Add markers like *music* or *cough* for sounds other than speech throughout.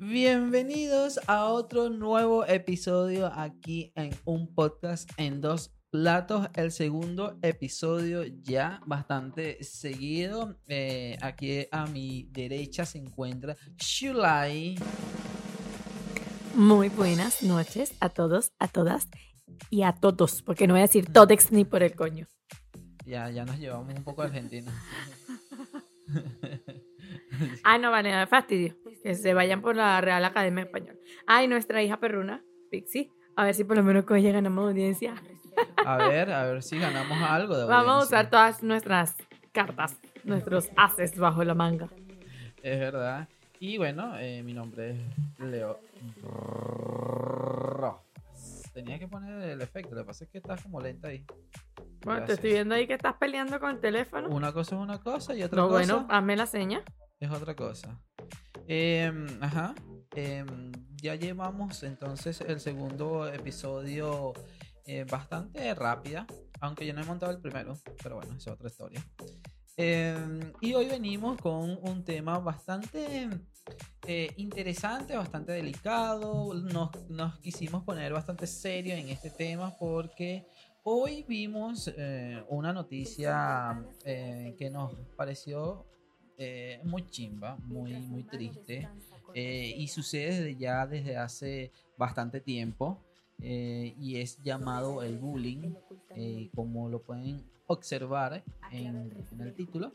Bienvenidos a otro nuevo episodio aquí en un podcast en dos platos. El segundo episodio ya bastante seguido. Eh, aquí a mi derecha se encuentra Shulai. Muy buenas noches a todos, a todas y a todos, porque no voy a decir todex ni por el coño. Ya, ya nos llevamos un poco a Argentina. Ah, no, vale, fastidio. Que se vayan por la Real Academia Española. Ay, nuestra hija perruna, Pixie. A ver si por lo menos con ella ganamos audiencia. A ver, a ver si ganamos algo de Vamos a audiencia. usar todas nuestras cartas, nuestros haces bajo la manga. Es verdad. Y bueno, eh, mi nombre es Leo. Tenía que poner el efecto, lo que pasa es que estás como lenta ahí. Bueno, te estoy viendo ahí que estás peleando con el teléfono. Una cosa es una cosa y otra No, cosa bueno, hazme la seña. es otra cosa. Em, ajá. em, ya llevamos entonces el segundo episodio eh, bastante rápida, aunque yo no he montado el primero, pero bueno, es otra historia. Em, y hoy venimos con un tema bastante eh, interesante, bastante delicado. Nos, nos quisimos poner bastante serio en este tema porque hoy vimos eh, una noticia eh, que nos pareció eh, muy chimba, muy, muy triste. eh, y sucede desde ya desde hace bastante tiempo. eh, y es llamado el bullying, como lo pueden observar en, en el título.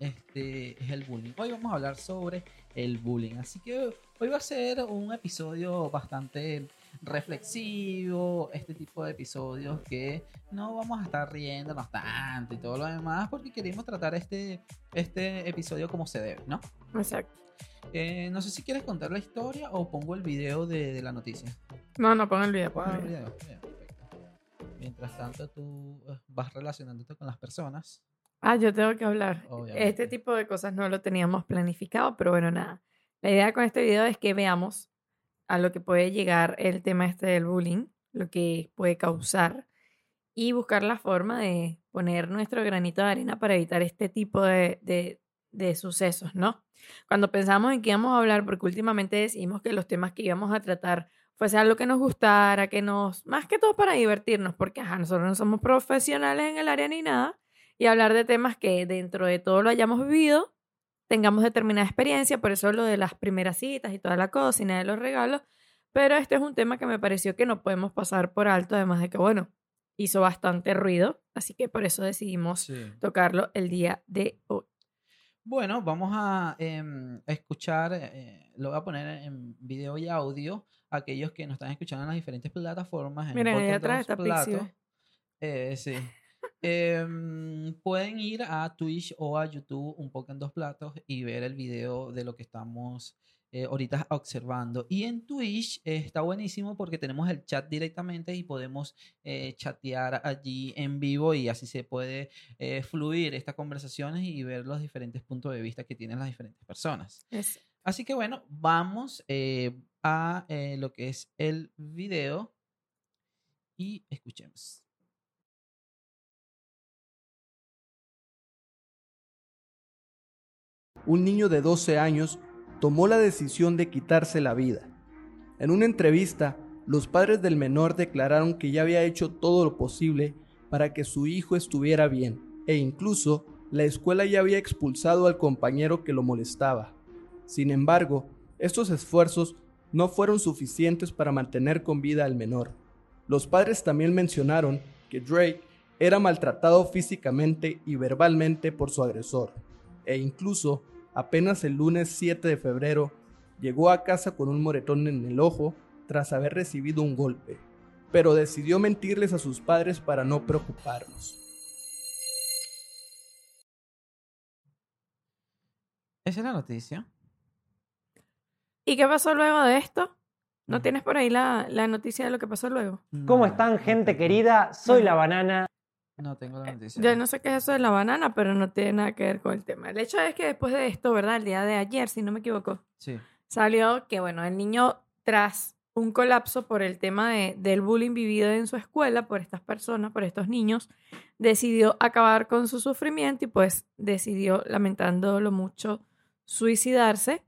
Este es el bullying. Hoy vamos a hablar sobre el bullying. Así que hoy va a ser un episodio bastante reflexivo, este tipo de episodios que no vamos a estar riéndonos tanto y todo lo demás porque queremos tratar este, este episodio como se debe, ¿no? Exacto. Eh, no sé si quieres contar la historia o pongo el video de, de la noticia. No, no, pon el video, pon Ah, el video. video, bien, perfecto. Mientras tanto tú eh, vas relacionándote con las personas. Ah, yo tengo que hablar. Obviamente. Este tipo de cosas no lo teníamos planificado, pero bueno, nada. La idea con este video es que veamos a lo que puede llegar el tema este del bullying, lo que puede causar y buscar la forma de poner nuestro granito de arena para evitar este tipo de, de, de sucesos, ¿no? Cuando pensamos en que íbamos a hablar, porque últimamente decimos que los temas que íbamos a tratar fuese algo que nos gustara, que nos, más que todo para divertirnos, porque ajá, nosotros no somos profesionales en el área ni nada, y hablar de temas que dentro de todo lo hayamos vivido, tengamos determinada experiencia, por eso lo de las primeras citas y toda la nada de los regalos, pero este es un tema que me pareció que no podemos pasar por alto, además de que, bueno, hizo bastante ruido, así que por eso decidimos Sí. tocarlo el día de hoy. Bueno, vamos a em, escuchar, eh, lo voy a poner en video y audio, aquellos que nos están escuchando en las diferentes plataformas. En Miren, ahí atrás está. Eh, sí. Em, pueden ir a Twitch o a YouTube, un poco en dos platos, y ver el video de lo que estamos eh, ahorita observando. Y en Twitch eh, está buenísimo porque tenemos el chat directamente y podemos eh, chatear allí en vivo y así se puede eh, fluir estas conversaciones y ver los diferentes puntos de vista que tienen las diferentes personas. Así que bueno, vamos a lo que es el video y escuchemos. Un niño de 12 años tomó la decisión de quitarse la vida. En una entrevista, los padres del menor declararon que ya había hecho todo lo posible para que su hijo estuviera bien, e incluso la escuela ya había expulsado al compañero que lo molestaba. Sin embargo, estos esfuerzos no fueron suficientes para mantener con vida al menor. Los padres también mencionaron que Drake era maltratado físicamente y verbalmente por su agresor, e incluso apenas el lunes 7 de febrero llegó a casa con un moretón en el ojo tras haber recibido un golpe, pero decidió mentirles a sus padres para no preocuparlos. Esa es la noticia. ¿Y qué pasó luego de esto? ¿No Ujú. tienes por ahí la, la noticia de lo que pasó luego? No, ¿Cómo están, gente querida? Soy la banana. No tengo la noticia. Yo no sé qué es eso de la banana, pero no tiene nada que ver con el tema. El hecho es que después de esto, ¿verdad? El día de ayer, si no me equivoco, Sí. salió que, bueno, el niño, tras un colapso por el tema de- del bullying vivido en su escuela por estas personas, por estos niños, decidió acabar con su sufrimiento y pues decidió, lamentándolo mucho, suicidarse.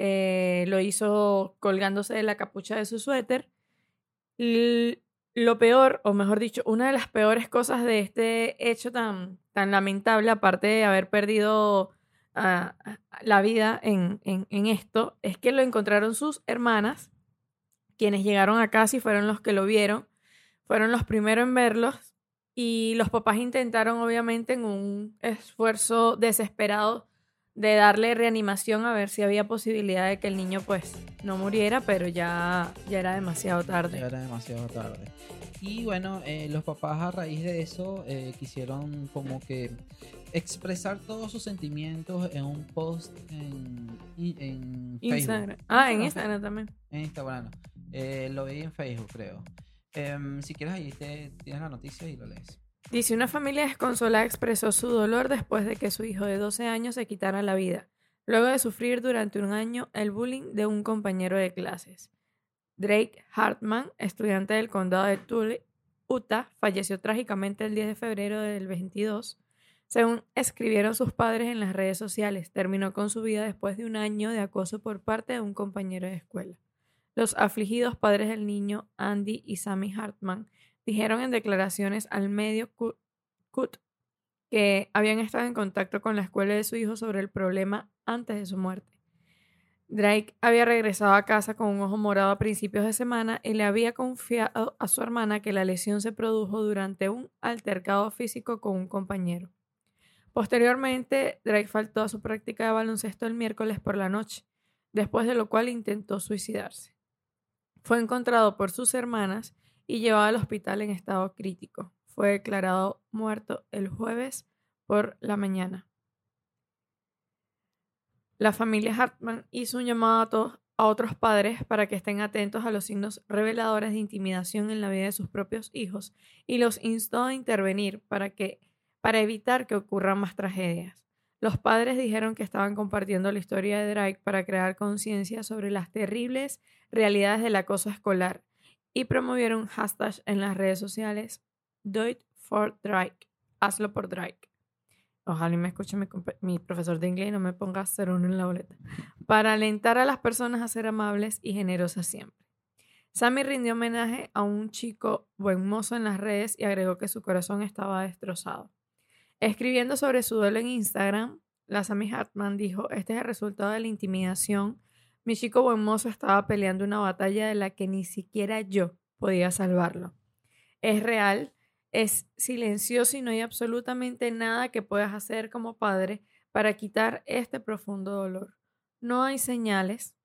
eh, lo hizo colgándose de la capucha de su suéter. L- lo peor, o mejor dicho, una de las peores cosas de este hecho tan, tan lamentable, aparte de haber perdido la vida en, en- en esto, es que lo encontraron sus hermanas, quienes llegaron a casa y fueron los que lo vieron, fueron los primeros en verlos y los papás intentaron obviamente en un esfuerzo desesperado de darle reanimación a ver si había posibilidad de que el niño pues no muriera, pero ya, ya era demasiado Ya tarde. era demasiado tarde. Y bueno, eh, los papás a raíz de eso eh, quisieron como que expresar todos sus sentimientos en un post en, en Facebook. Instagram. Ah, en Instagram también. En Instagram. no. Eh, lo vi en Facebook, creo. Em, si quieres, ahí te, tienes la noticia y lo lees. Dice, una familia desconsolada expresó su dolor después de que su hijo de 12 años se quitara la vida, luego de sufrir durante un año el bullying de un compañero de clases. Drake Hartman, estudiante del condado de Tully, Utah, falleció trágicamente el 10 de febrero del 22. Según escribieron sus padres en las redes sociales, terminó con su vida después de un año de acoso por parte de un compañero de escuela. Los afligidos padres del niño, Andy y Sammy Hartman, dijeron en declaraciones al medio Cu- CUT que habían estado en contacto con la escuela de su hijo sobre el problema antes de su muerte. Drake había regresado a casa con un ojo morado a principios de semana y le había confiado a su hermana que la lesión se produjo durante un altercado físico con un compañero. Posteriormente, Drake faltó a su práctica de baloncesto el miércoles por la noche, después de lo cual intentó suicidarse. Fue encontrado por sus hermanas y llevado al hospital en estado crítico. Fue declarado muerto el jueves por la mañana. La familia Hartman hizo un llamado a, todos, a otros padres para que estén atentos a los signos reveladores de intimidación en la vida de sus propios hijos y los instó a intervenir para, que, para evitar que ocurran más tragedias. Los padres dijeron que estaban compartiendo la historia de Drake para crear conciencia sobre las terribles realidades del acoso escolar y promovieron hashtag en las redes sociales Do it for Drake. Hazlo por Drake. Ojalá y me escuche mi, mi profesor de inglés y no me ponga cero uno en la boleta. Para alentar a las personas a ser amables y generosas siempre. Sammy rindió homenaje a un chico buen mozo en las redes y agregó que su corazón estaba destrozado. Escribiendo sobre su duelo en Instagram, la Sammy Hartman dijo, este es el resultado de la intimidación. Mi chico buen mozo estaba peleando una batalla de la que ni siquiera yo podía salvarlo. Es real, es silencioso y no hay absolutamente nada que puedas hacer como padre para quitar este profundo dolor. No hay señales,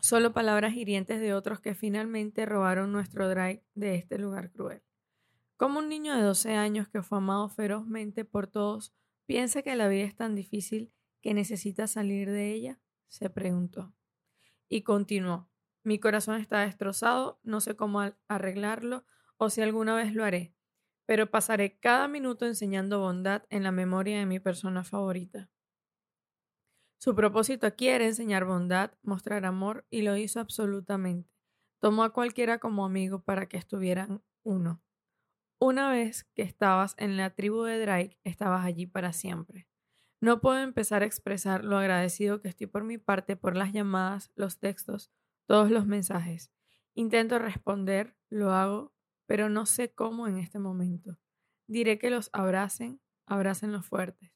solo palabras hirientes de otros que finalmente robaron nuestro drive de este lugar cruel. Como un niño de 12 años que fue amado ferozmente por todos piensa que la vida es tan difícil que necesita salir de ella? se preguntó. Y continuó. Mi corazón está destrozado, no sé cómo arreglarlo o si alguna vez lo haré, pero pasaré cada minuto enseñando bondad en la memoria de mi persona favorita. Su propósito aquí era enseñar bondad, mostrar amor y lo hizo absolutamente. Tomó a cualquiera como amigo para que estuvieran uno. Una vez que estabas en la tribu de Drake, estabas allí para siempre. No puedo empezar a expresar lo agradecido que estoy por mi parte por las llamadas, los textos, todos los mensajes. Intento responder, lo hago, pero no sé cómo en este momento. Diré que los abracen, abracen los fuertes.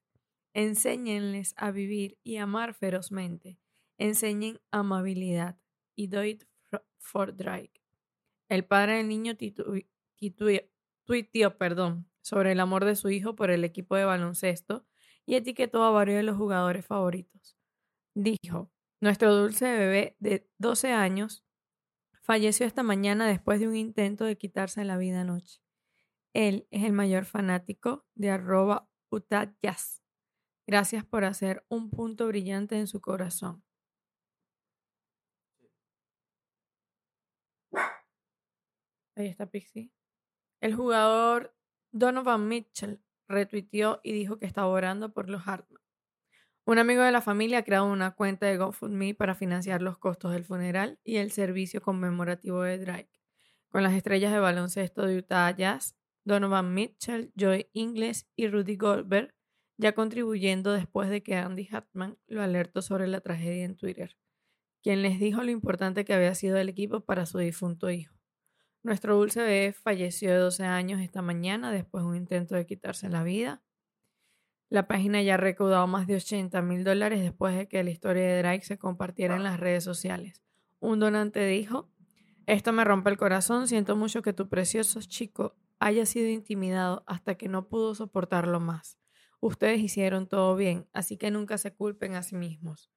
Enséñenles a vivir y amar ferozmente. Enseñen amabilidad. Y do it fr- for Drake. El padre del niño tuiteó perdón, sobre el amor de su hijo por el equipo de baloncesto y etiquetó a varios de los jugadores favoritos. Dijo, nuestro dulce bebé de 12 años falleció esta mañana después de un intento de quitarse la vida anoche. Él es el mayor fanático de arroba Utah Jazz. Gracias por hacer un punto brillante en su corazón. Ahí está Pixie. El jugador Donovan Mitchell retuiteó y dijo que estaba orando por los Hartman. Un amigo de la familia ha creado una cuenta de GoFundMe para financiar los costos del funeral y el servicio conmemorativo de Drake, con las estrellas de baloncesto de Utah Jazz, Donovan Mitchell, Joy Ingles y Rudy Goldberg, ya contribuyendo después de que Andy Hartman lo alertó sobre la tragedia en Twitter. quien les dijo lo importante que había sido el equipo para su difunto hijo. Nuestro dulce bebé falleció de 12 años esta mañana después de un intento de quitarse la vida. La página ya ha recaudado más de 80 mil dólares después de que la historia de Drake se compartiera en las redes sociales. Un donante dijo, esto me rompe el corazón, siento mucho que tu precioso chico haya sido intimidado hasta que no pudo soportarlo más. Ustedes hicieron todo bien, así que nunca se culpen a sí mismos.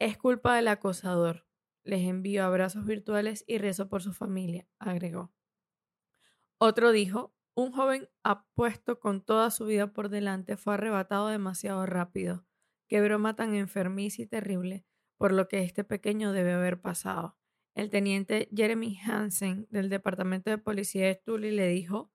Es culpa del acosador. Les envío abrazos virtuales y rezo por su familia, agregó. Otro dijo, un joven apuesto con toda su vida por delante fue arrebatado demasiado rápido. Qué broma tan enfermiza y terrible por lo que este pequeño debe haber pasado. El teniente Jeremy Hansen del Departamento de Policía de Tully le dijo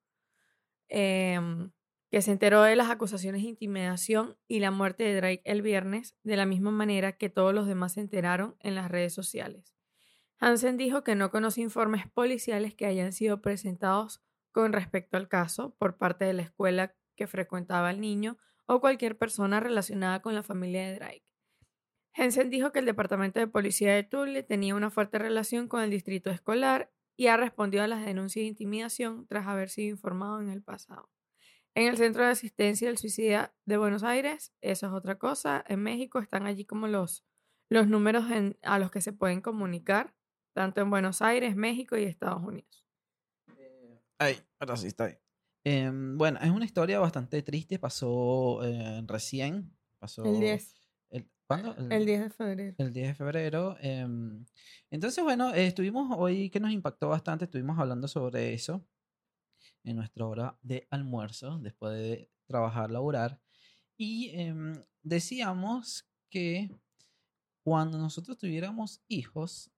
em, que se enteró de las acusaciones de intimidación y la muerte de Drake el viernes, de la misma manera que todos los demás se enteraron en las redes sociales. Hansen dijo que no conoce informes policiales que hayan sido presentados con respecto al caso por parte de la escuela que frecuentaba el niño o cualquier persona relacionada con la familia de Drake. Hansen dijo que el Departamento de Policía de Tully tenía una fuerte relación con el distrito escolar y ha respondido a las denuncias de intimidación tras haber sido informado en el pasado. En el Centro de Asistencia del Suicida de Buenos Aires, eso es otra cosa. En México están allí como los, los números a los que se pueden comunicar, tanto en Buenos Aires, México y Estados Unidos. Ay, ahora sí está ahí. Em, bueno, es una historia bastante triste. Pasó eh, recién. Pasó. El 10. ¿Cuándo? El, 10 de febrero. El 10 de febrero. entonces, bueno, estuvimos hoy que nos impactó bastante. Estuvimos hablando sobre eso en nuestra hora de almuerzo, después de trabajar, laborar. Y em, decíamos que cuando nosotros tuviéramos hijos,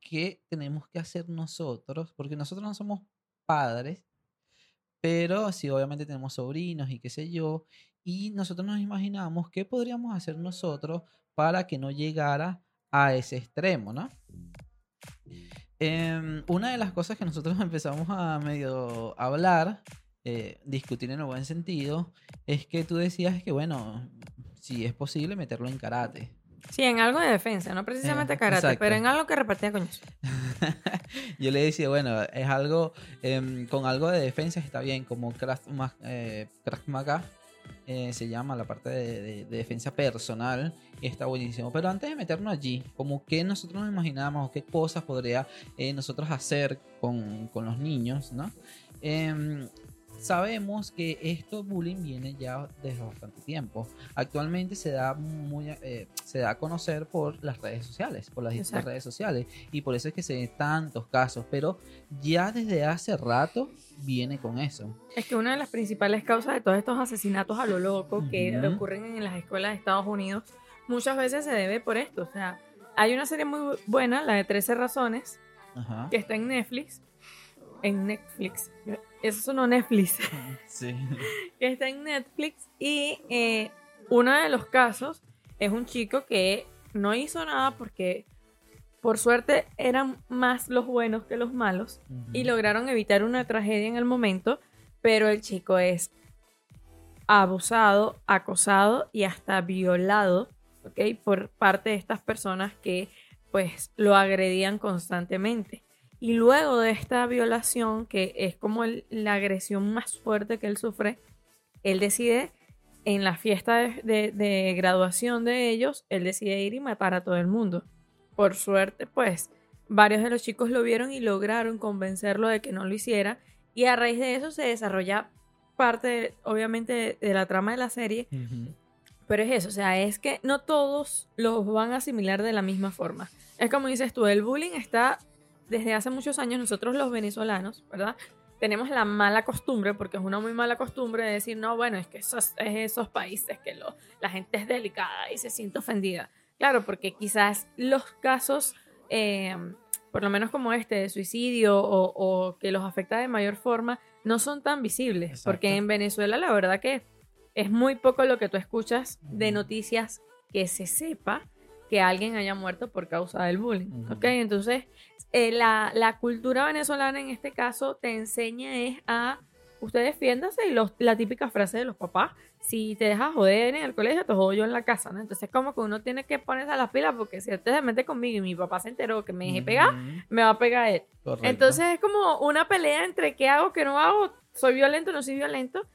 ¿qué tenemos que hacer nosotros? Porque nosotros no somos padres, pero sí, obviamente tenemos sobrinos y qué sé yo. Y nosotros nos imaginamos qué podríamos hacer nosotros para que no llegara a ese extremo, ¿no? Em, una de las cosas que nosotros *laughs* empezamos a medio hablar, eh, discutir en el buen sentido, es que tú decías que, bueno, si es posible meterlo en karate. Sí, en algo de defensa, no precisamente eh, karate, pero en algo que repartía coños. *laughs* Yo le decía, bueno, es algo, em, con algo de defensa está bien, como Krav, eh, Maga, eh, se llama la parte de, defensa personal y está buenísimo. Pero antes de meternos allí, como que nosotros nos imaginamos, qué cosas podría eh, nosotros hacer con, con, los niños, ¿no? Em, sabemos que esto bullying viene ya desde bastante tiempo. Actualmente se da muy eh, se da a conocer por las redes sociales, por las distintas redes sociales y por eso es que se ven tantos casos, pero ya desde hace rato viene con eso. Es que una de las principales causas de todos estos asesinatos a lo loco que ocurren en las escuelas de Estados Unidos muchas veces se debe por esto, o sea, hay una serie muy buena, la de 13 razones, que está en Netflix, en Netflix. Eso sonó Netflix. *laughs* Sí. que está en Netflix. Y eh, uno de los casos es un chico que no hizo nada porque, por suerte, eran más los buenos que los malos. Y lograron evitar una tragedia en el momento. Pero el chico es abusado, acosado y hasta violado, ¿ok? Por parte de estas personas que, pues, lo agredían constantemente. Y luego de esta violación, que es como la agresión más fuerte que él sufre, él decide, en la fiesta de, graduación de ellos, él decide ir y matar a todo el mundo. Por suerte, pues, varios de los chicos lo vieron y lograron convencerlo de que no lo hiciera. Y a raíz de eso se desarrolla parte, obviamente, de, la trama de la serie. Pero es eso, o sea, es que no todos los van a asimilar de la misma forma. Es como dices tú, el bullying está desde hace muchos años nosotros los venezolanos, ¿verdad? Tenemos la mala costumbre, porque es una muy mala costumbre de decir, no, bueno, es que esos, es esos países que lo, la gente es delicada y se siente ofendida. Claro, porque quizás los casos, eh, por lo menos como este, de suicidio o, que los afecta de mayor forma, no son tan visibles. Porque en Venezuela la verdad que es muy poco lo que tú escuchas de noticias que se sepa que alguien haya muerto por causa del bullying. ¿Ok? Entonces, eh, la, cultura venezolana en este caso te enseña es a usted defiéndase y los, la típica frase de los papás, si te dejas joder en el colegio, te jodo yo en la casa, ¿no? Entonces como que uno tiene que ponerse a las pilas porque si usted se mete conmigo y mi papá se enteró que me dejé pegar, me va a pegar él. correcto. Entonces es como una pelea entre qué hago, qué no hago, soy violento, no soy violento.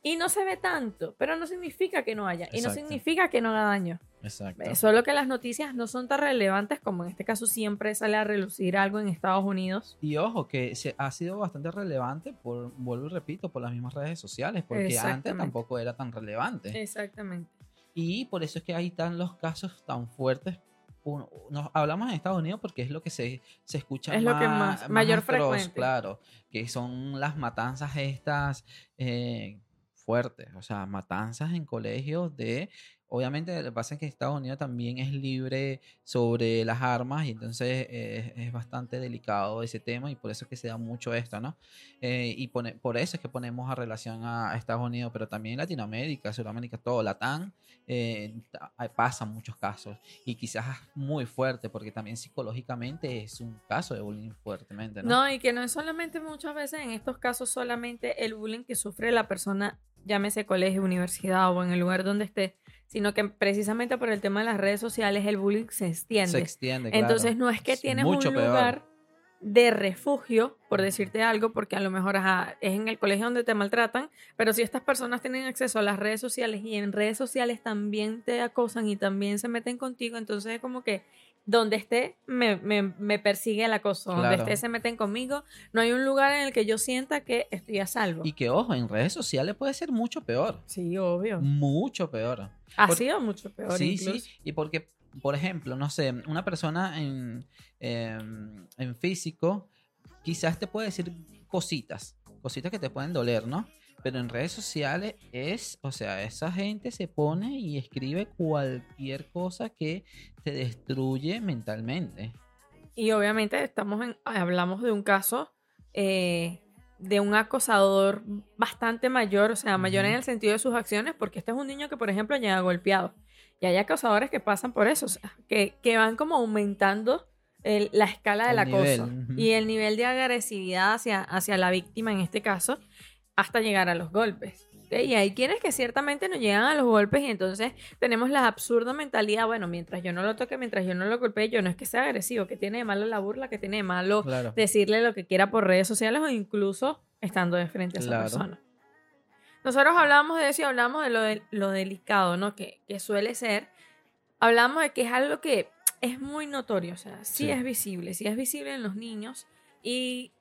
Y no se ve tanto, pero no significa que no haya. Y no significa que no haga daño. Exacto. Eh, Solo que las noticias no son tan relevantes como en este caso siempre sale a relucir algo en Estados Unidos. Y ojo, que ha sido bastante relevante, por, vuelvo y repito, por las mismas redes sociales, porque antes tampoco era tan relevante. Exactamente. Y por eso es que hay tan los casos tan fuertes. Uno- nos hablamos en Estados Unidos porque es lo que se, se escucha Es lo que más- mayor frecuente. Claro, que son las matanzas estas eh, fuertes, o sea, matanzas en colegios de... Obviamente, lo que pasa es que Estados Unidos también es libre sobre las armas y entonces eh, es, bastante delicado ese tema y por eso es que se da mucho esto, ¿no? Eh, y por eso es que ponemos a relación a, Estados Unidos, pero también Latinoamérica, Sudamérica, todo, Latán, eh, pasan muchos casos y quizás muy fuerte porque también psicológicamente es un caso de bullying fuertemente, ¿no? No, y que no es solamente muchas veces en estos casos solamente el bullying que sufre la persona, llámese colegio, universidad o en el lugar donde esté, sino que precisamente por el tema de las redes sociales el bullying se extiende. Se extiende, claro. Entonces no es que Es tienes mucho un peor. lugar de refugio, por decirte algo, porque a lo mejor ajá, es en el colegio donde te maltratan, pero si estas personas tienen acceso a las redes sociales y en redes sociales también te acosan y también se meten contigo, entonces es como que donde esté me, me- me persigue el acoso, donde esté se meten conmigo, no hay un lugar en el que yo sienta que estoy a salvo. Y que, ojo, en redes sociales puede ser mucho peor. Sí, obvio. Mucho peor. Ha por- sido mucho peor sí, incluso. sí. Y porque, por ejemplo, no sé, una persona en, em, en físico quizás te puede decir cositas, cositas que te pueden doler, ¿no? Pero en redes sociales es, o sea, esa gente se pone y escribe cualquier cosa que te destruye mentalmente. Y obviamente estamos en, hablamos de un caso eh, de un acosador bastante mayor, o sea, mayor en el sentido de sus acciones, porque este es un niño que, por ejemplo, llega golpeado. Y hay acosadores que pasan por eso, o sea, que, que van como aumentando el- la escala del El acoso y el nivel de agresividad hacia, hacia la víctima en este caso, hasta llegar a los golpes. Y hay quienes que ciertamente no llegan a los golpes y entonces tenemos la absurda mentalidad, bueno, mientras yo no lo toque, mientras yo no lo golpee, yo no es que sea agresivo, que tiene de malo la burla, que tiene de malo Claro. decirle lo que quiera por redes sociales o incluso estando de frente a esa Claro. persona. Nosotros hablamos de eso y hablamos de lo, de, lo delicado, ¿no? Que, que suele ser. Hablamos de que es algo que es muy notorio, o sea, sí, Sí. es visible, sí es visible en los niños y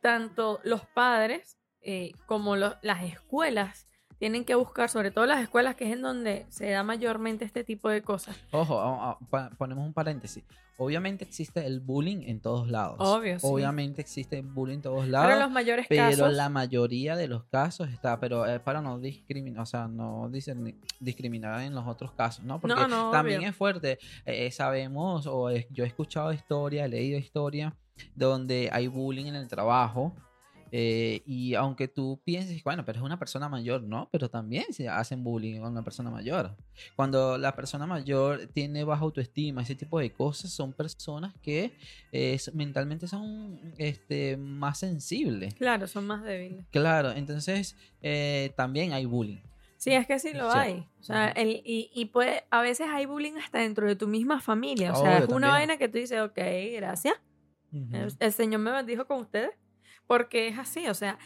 tanto los padres eh, como lo- las escuelas tienen que buscar, sobre todo las escuelas, que es en donde se da mayormente este tipo de cosas. Ojo, a- a- pa- ponemos un paréntesis. Obviamente existe el bullying en todos lados. Obvio, sí. Obviamente existe el bullying en todos Pero lados. en los mayores Pero casos... la mayoría de los casos está, pero es para no discriminar, o sea, no discriminar en los otros casos, ¿no? Porque No, no, también obvio. es fuerte. Eh, sabemos, o es- yo he escuchado historia, he leído historia, donde hay bullying en el trabajo. Eh, y aunque tú pienses, bueno, pero es una persona mayor, ¿no? Pero también se hacen bullying con una persona mayor. Cuando la persona mayor tiene baja autoestima, ese tipo de cosas, son personas que eh, mentalmente son este, más sensibles. Claro, son más débiles. Claro, entonces eh, también hay bullying. Sí, es que sí lo Sí. hay. O sea, el, y, y puede, a veces hay bullying hasta dentro de tu misma familia. O sea, Obvio, es una también. vaina que tú dices, ok, gracias. El, el Señor me bendijo con ustedes. Porque es así, o sea,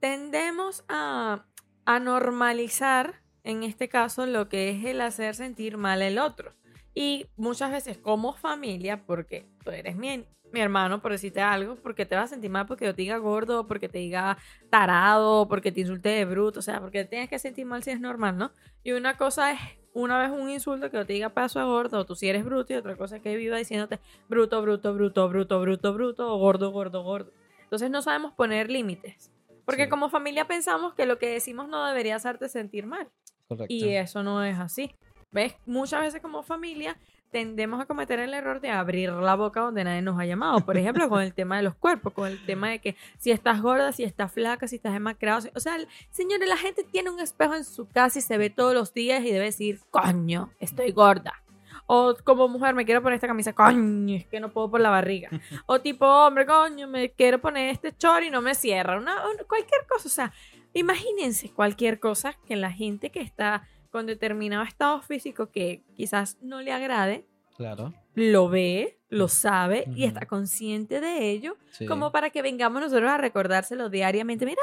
tendemos a, a normalizar, en este caso, lo que es el hacer sentir mal al otro. Y muchas veces como familia, porque tú eres mi, mi hermano, por decirte algo, porque te vas a sentir mal porque yo te diga gordo, porque te diga tarado, porque te insulte de bruto, o sea, porque tienes que sentir mal si es normal, ¿no? Y una cosa es una vez un insulto que yo te diga paso de gordo, o tú si eres bruto, y otra cosa es que viva diciéndote bruto, bruto, bruto, bruto, bruto, bruto, o gordo, gordo, gordo. Entonces no sabemos poner límites. Porque Sí. como familia pensamos que lo que decimos no debería hacerte sentir mal. Correcto. Y eso no es así. ¿Ves? Muchas veces como familia tendemos a cometer el error de abrir la boca donde nadie nos ha llamado. Por ejemplo, con el tema de los cuerpos, con el tema de que si estás gorda, si estás flaca, si estás demacrado. O sea, señores, la gente tiene un espejo en su casa y se ve todos los días y debe decir, coño, estoy gorda. O como mujer, me quiero poner esta camisa, coño, es que no puedo por la barriga. *laughs* O tipo hombre, coño, me quiero poner este chor y no me cierra. Una, un- cualquier cosa. O sea, imagínense cualquier cosa que la gente que está con determinado estado físico que quizás no le agrade, Claro. lo ve, lo sabe y está consciente de ello, sí. como para que vengamos nosotros a recordárselo diariamente. Mira,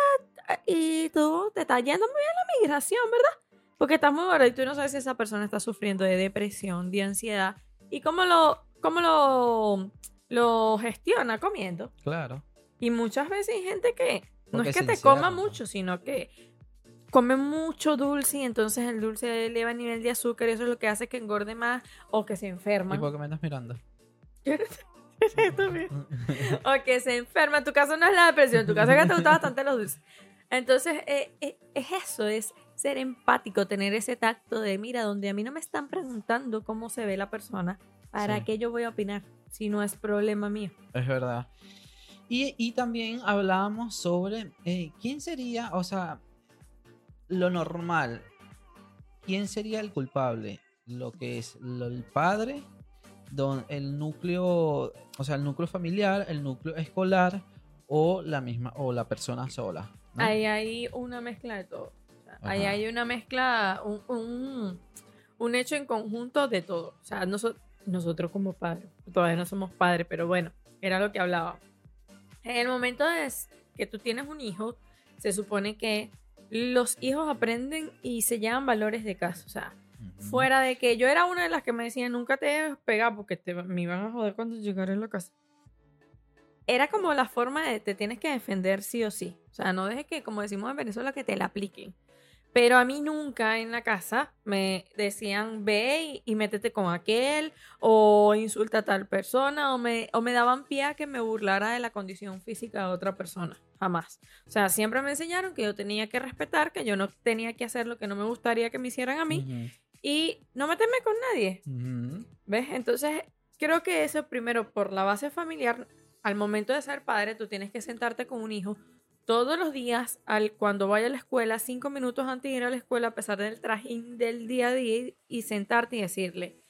y tú te está yendo muy bien la migración, ¿verdad? Porque estás muy gorda y tú no sabes si esa persona está sufriendo de depresión, de ansiedad y cómo lo, cómo lo, lo gestiona comiendo. Claro. Y muchas veces hay gente que no Porque es que te coma encierra. mucho, sino que come mucho dulce y entonces el dulce eleva el nivel de azúcar y eso es lo que hace que engorde más o que se ¿Y enferman. por qué me estás mirando? *laughs* *laughs* o que se enferma. En tu caso no es la depresión, en tu caso es que te gustan bastante los dulces. Entonces, eh, eh, es eso, es ser empático, tener ese tacto de, mira, donde a mí no me están preguntando cómo se ve la persona, ¿para Sí. qué yo voy a opinar? Si no es problema mío. Es verdad. Y, y también hablábamos sobre eh, quién sería, o sea, lo normal. ¿Quién sería el culpable? Lo que es lo- el padre, don, el núcleo, o sea, el núcleo familiar, el núcleo escolar o la misma, o la persona sola. ¿no? Ahí hay una mezcla de todo. Sea, ahí Ajá. hay una mezcla, un, un, un hecho en conjunto de todo. O sea, noso- nosotros como padres, todavía no somos padres, pero bueno, era lo que hablaba. En el momento de que tú tienes un hijo, se supone que los hijos aprenden y se llevan valores de casa. O sea, fuera de que yo era una de las que me decían nunca te dejes pegar porque te, me iban a joder cuando llegara a la casa. Era como la forma de te tienes que defender sí o sí. O sea, no dejes que, como decimos en Venezuela, que te la apliquen. Pero a mí nunca en la casa me decían ve y, y métete con aquel o insulta a tal persona o me, o me daban pie a que me burlara de la condición física de otra persona. Jamás. O sea, siempre me enseñaron que yo tenía que respetar, que yo no tenía que hacer lo que no me gustaría que me hicieran a mí y no meterme con nadie. ¿Ves? Entonces, creo que eso primero, por la base familiar, al momento de ser padre, tú tienes que sentarte con un hijo todos los días, al, cuando vaya a la escuela, cinco minutos antes de ir a la escuela, a pesar del trajín del día a día, y sentarte y decirle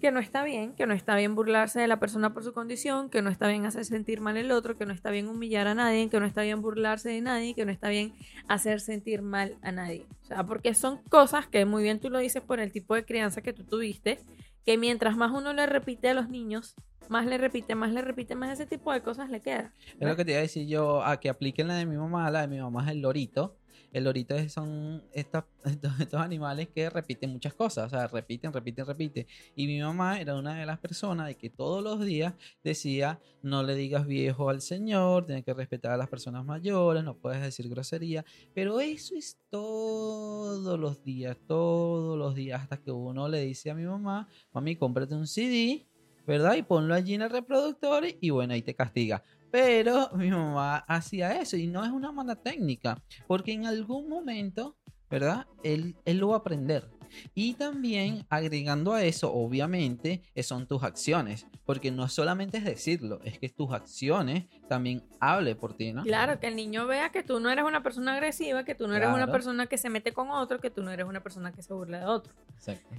que no está bien, que no está bien burlarse de la persona por su condición, que no está bien hacer sentir mal el otro, que no está bien humillar a nadie, que no está bien burlarse de nadie, que no está bien hacer sentir mal a nadie. O sea, porque son cosas que muy bien tú lo dices por el tipo de crianza que tú tuviste, que mientras más uno le repite a los niños, más le repite, más le repite, más ese tipo de cosas le queda. Es lo que te iba a decir yo, a que apliquen la de mi mamá, la de mi mamá es el lorito. El lorito es- son *laughs* estos animales que repiten muchas cosas, o sea, repiten, repiten, repiten. Y mi mamá era una de las personas de que todos los días decía, no le digas viejo al señor, tienes que respetar a las personas mayores, no puedes decir grosería. Pero eso es todos los días, todos los días, hasta que uno le dice a mi mamá, mami, cómprate un CD, ¿verdad? Y ponlo allí en el reproductor y bueno, ahí te castiga. Pero *laughs* mi mamá hacía eso y no es una mala técnica, porque en algún momento, ¿verdad? Él, él lo va a aprender. Y también agregando a eso, obviamente, eh, son tus acciones, porque no solamente es decirlo, es que tus acciones también hable por ti, ¿no? Claro, que el niño vea que tú no eres una persona agresiva, que tú no eres una persona que se mete con otro, que tú no eres una persona que se burla de otro. Exacto.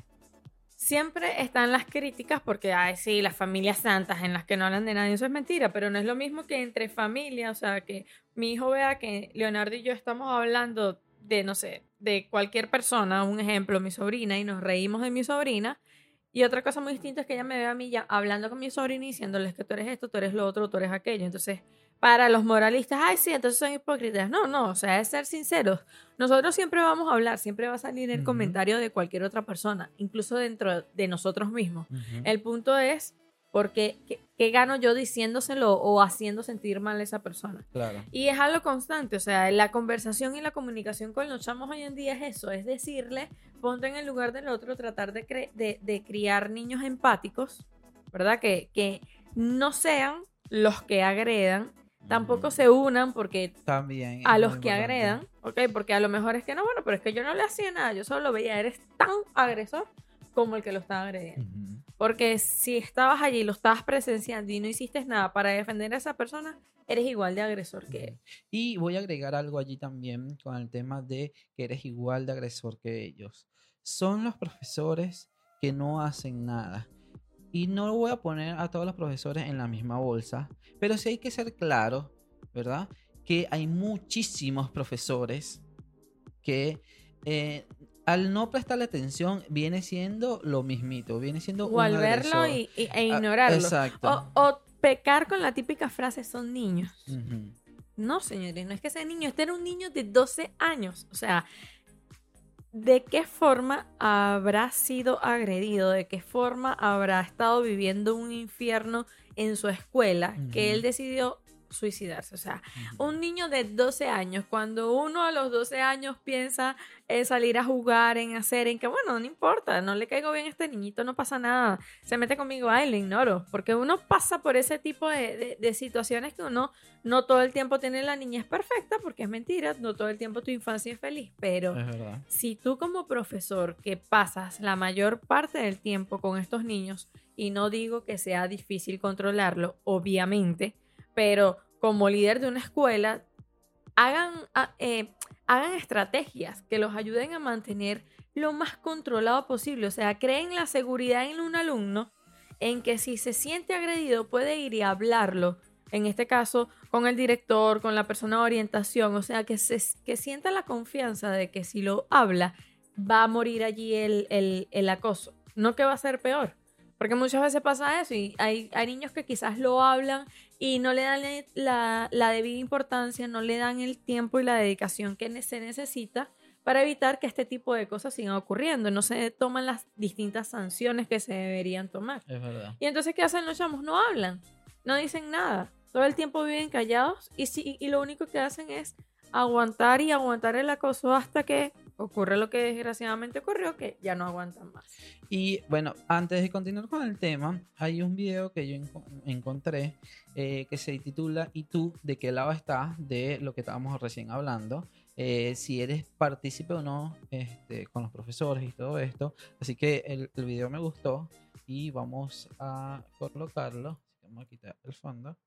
Siempre están las críticas porque, ay, sí, las familias santas en las que no hablan de nadie, eso es mentira, pero no es lo mismo que entre familias, o sea, que mi hijo vea que Leonardo y yo estamos hablando de, no sé, de cualquier persona, un ejemplo, mi sobrina, y nos reímos de mi sobrina, y otra cosa muy distinta es que ella me ve a mí ya hablando con mi sobrina y diciéndoles que tú eres esto, tú eres lo otro, tú eres aquello. Entonces, para los moralistas, ay, sí, entonces son hipócritas. No, no, o sea, es ser sinceros. Nosotros siempre vamos a hablar, siempre va a salir el Ujú. comentario de cualquier otra persona, incluso dentro de nosotros mismos. Ujú. El punto es, porque ¿qué, qué gano yo diciéndoselo o haciendo sentir mal a esa persona? Claro. Y es algo constante, o sea, la conversación y la comunicación con los chamos hoy en día es eso, es decirle, ponte en el lugar del otro, tratar de, cre- de, de criar niños empáticos, ¿verdad? Que, que no sean los que agredan, tampoco se unan porque También. a los que importante. agredan, ¿ok? Porque a lo mejor es que no, bueno, pero es que yo no le hacía nada, yo solo lo veía, eres tan agresor como el que lo estaba agrediendo. Porque si estabas allí, lo estabas presenciando y no hiciste nada para defender a esa persona, eres igual de agresor que él. Y voy a agregar algo allí también con el tema de que eres igual de agresor que ellos. Son los profesores que no hacen nada. Y no voy a poner a todos los profesores en la misma bolsa, pero sí hay que ser claro, ¿verdad? que hay muchísimos profesores que eh, al no prestarle atención viene siendo lo mismito, viene siendo O un al verlo y, y- e Ah, ignorarlo. Exacto. O, o pecar con la típica frase, son niños. No, señores, no es que sea niño, este era un niño de 12 años. O sea, ¿de qué forma habrá sido agredido? ¿De qué forma habrá estado viviendo un infierno en su escuela que él decidió suicidarse? O sea, un niño de 12 años, cuando uno a los 12 años piensa en salir a jugar, en hacer, en que bueno, no importa, no le caigo bien a este niñito, no pasa nada, se mete conmigo, ay, le ignoro, porque uno pasa por ese tipo de, de- de situaciones que uno no todo el tiempo tiene. La niñez perfecta, porque es mentira, no todo el tiempo tu infancia es feliz, pero Es si tú como profesor que pasas la mayor parte del tiempo con estos niños, y no digo que sea difícil controlarlo, obviamente, pero como líder de una escuela, hagan, a- eh, hagan estrategias que los ayuden a mantener lo más controlado posible. O sea, creen la seguridad en un alumno en que si se siente agredido puede ir y hablarlo. En este caso, con el director, con la persona de orientación. O sea, que, se, que sienta la confianza de que si lo habla, va a morir allí el, el- el acoso. No que va a ser peor. Porque muchas veces pasa eso y hay, hay niños que quizás lo hablan y no le dan la, la debida importancia, no le dan el tiempo y la dedicación que se necesita para evitar que este tipo de cosas sigan ocurriendo. No se toman las distintas sanciones que se deberían tomar. Es verdad. Y entonces, ¿qué hacen los chamos? No hablan, no dicen nada. Todo el tiempo viven callados y, sí, y lo único que hacen es aguantar y aguantar el acoso hasta que ocurre lo que desgraciadamente ocurrió, que ya no aguantan más. Y bueno, antes de continuar con el tema, hay un video que yo enco- encontré eh, que se titula ¿Y tú de qué lado estás? de lo que estábamos recién hablando. eh, si eres partícipe o no este, con los profesores y todo esto. Así que el, el video me gustó y vamos a colocarlo. Vamos a quitar el fondo.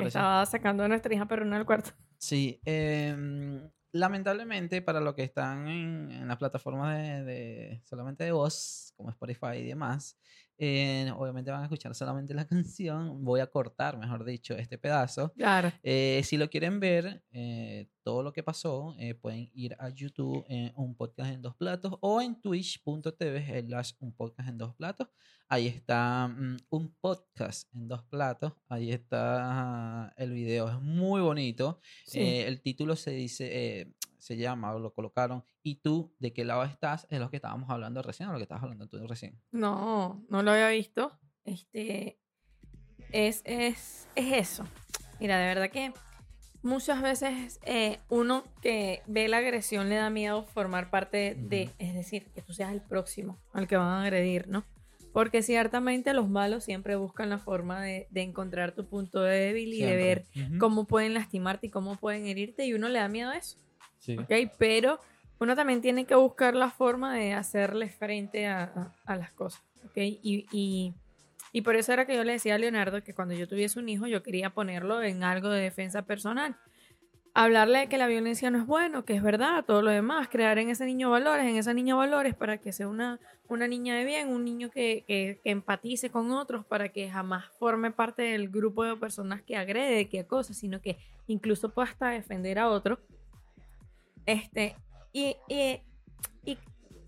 Estaba sacando a nuestra hija perruna del cuarto. Sí, em, lamentablemente para los que están en, en las plataformas de, de- solamente de voz, como Spotify y demás, eh, obviamente van a escuchar solamente la *laughs* canción. Voy a cortar, mejor dicho, este pedazo. Claro. Eh, si lo quieren ver, eh, todo lo que pasó, eh, pueden ir a YouTube en un podcast en dos platos o en twitch.tv slash un podcast en dos platos. Ahí está mm, un podcast en dos platos. Ahí está el video. Es muy bonito. Sí. El título se dice, se llama, o lo colocaron. ¿Y tú de qué lado estás? Es lo que estábamos hablando recién, o lo que estabas hablando tú recién. No, no lo había visto. Este es, es, es eso. Mira, de verdad que muchas veces eh, uno que ve la agresión le da miedo formar parte de, es decir, que tú seas el próximo al que van a agredir, ¿no? Porque ciertamente los malos siempre buscan la forma de, de encontrar tu punto débil y de ver cómo pueden lastimarte y cómo pueden herirte y uno le da miedo a eso. Sí. ¿ok? Pero uno también tiene que buscar la forma de hacerle frente a, las cosas, ¿ok? Y, y- y por eso era que yo le decía a Leonardo que cuando yo tuviese un hijo yo quería ponerlo en algo de defensa personal. Hablarle de que la violencia no es bueno, que es verdad, todo lo demás, crear en ese niño valores, en esa niña valores para que sea una, una niña de bien, un niño que, que- que empatice con otros, para que jamás forme parte del grupo de personas que agrede, que acosa, sino que incluso pueda hasta defender a otro. Este, y, y, y,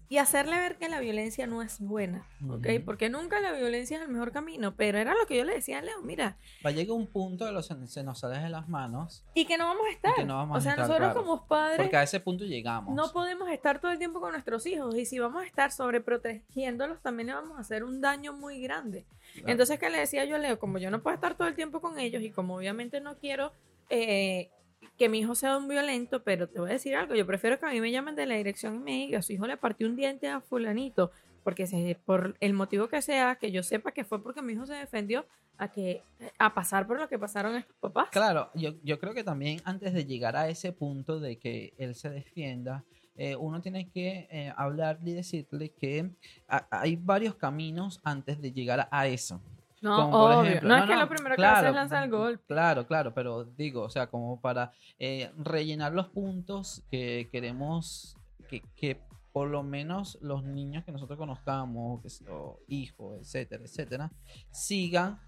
y hacerle ver que la violencia no es buena. Porque nunca la violencia es el mejor camino, pero era lo que yo le decía a Leo, mira, Va a llegar un punto de los se nos sale de las manos. y que no vamos a estar. que no vamos o a sea, estar, nosotros claro. como padres Porque a ese punto llegamos. no podemos estar todo el tiempo con nuestros hijos y si vamos a estar sobreprotegiéndolos también le vamos a hacer un daño muy grande. Claro. Entonces, ¿qué le decía yo a Leo? Como yo no puedo estar todo el tiempo con ellos y como obviamente no quiero eh, que mi hijo sea un violento, pero te voy a decir algo, yo prefiero que a mí me llamen de la dirección y me digan, su hijo le partió un diente a fulanito, porque si por el motivo que sea, que yo sepa que fue porque mi hijo se defendió, a que a pasar por lo que pasaron estos papás. Claro, yo, yo creo que también antes de llegar a ese punto de que él se defienda, eh, uno tiene que eh, hablarle y decirle que ha- hay varios caminos antes de llegar a eso. No, Como por obvio. ejemplo- no, no, es que no, lo primero que claro, hace es lanzar el gol. Claro, claro, pero digo, o sea, como para eh, rellenar los puntos que queremos que, que por lo menos los niños que nosotros conozcamos, que o hijos, etcétera, etcétera, sigan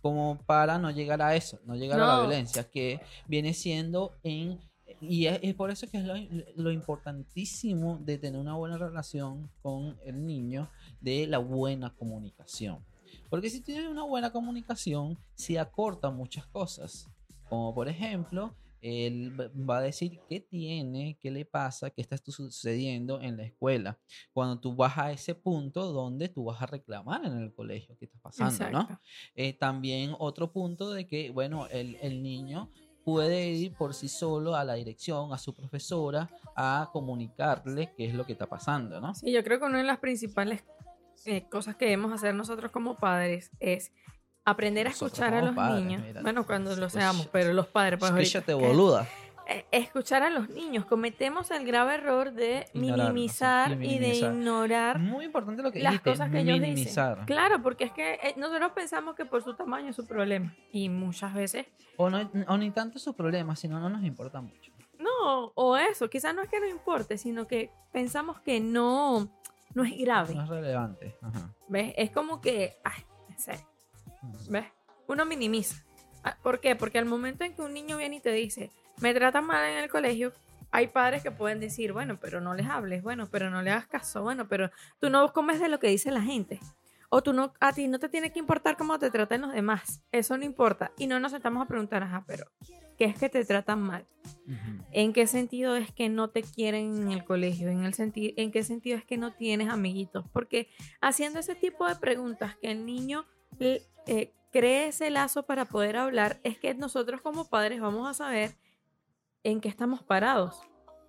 como para no llegar a eso, no llegar a la violencia, que viene siendo en... Y es, es por eso que es lo, lo importantísimo de tener una buena relación con el niño, de la buena comunicación. Porque si tienes una buena comunicación, se acortan muchas cosas. Como por ejemplo, él va- a decir qué tiene, qué le pasa, qué está su- sucediendo en la escuela. Cuando tú vas a ese punto donde tú vas a reclamar en el colegio qué está pasando, ¿no? Exacto. Eh, también otro punto de que, bueno, el, el niño puede ir por sí solo a la dirección, a su profesora, a comunicarle qué es lo que está pasando, ¿no? Sí, yo creo que una de las principales eh, cosas que debemos hacer nosotros como padres es aprender a Nosotros escuchar a los padres, niños. mira. Bueno, cuando lo seamos, pero los padres, pues Escúchate, boluda. eh, escuchar a los niños. Cometemos el grave error de sí, minimizar y de minimizar. ignorar Muy importante lo que las dijiste, cosas que ellos minimizar. dicen. Claro, porque es que eh, nosotros pensamos que por su tamaño es su problema. Y muchas veces, O, no, o ni tanto sus problemas, sino no nos importa mucho. no, o eso, quizás no es que no importe, sino que pensamos que no, no es grave. No es relevante. Ajá. ¿Ves? Es como que, ay, en serio. ¿Ves? Uno minimiza. Ah, ¿Por qué? Porque al momento en que un niño viene y te dice, me tratan mal en el colegio, hay padres que pueden decir, bueno, pero no les hables, bueno, pero no le hagas caso, bueno, pero tú no comes de lo que dice la gente. O tú no, a ti no te tiene que importar cómo te tratan los demás. Eso no importa. Y no nos sentamos a preguntar, ajá, pero ¿qué es que te tratan mal? ¿En qué sentido es que no te quieren en el colegio? ¿En, el ¿En qué sentido es que no tienes amiguitos? Porque haciendo ese tipo de preguntas que el niño eh, cree ese lazo para poder hablar, es que nosotros como padres vamos a saber en qué estamos parados.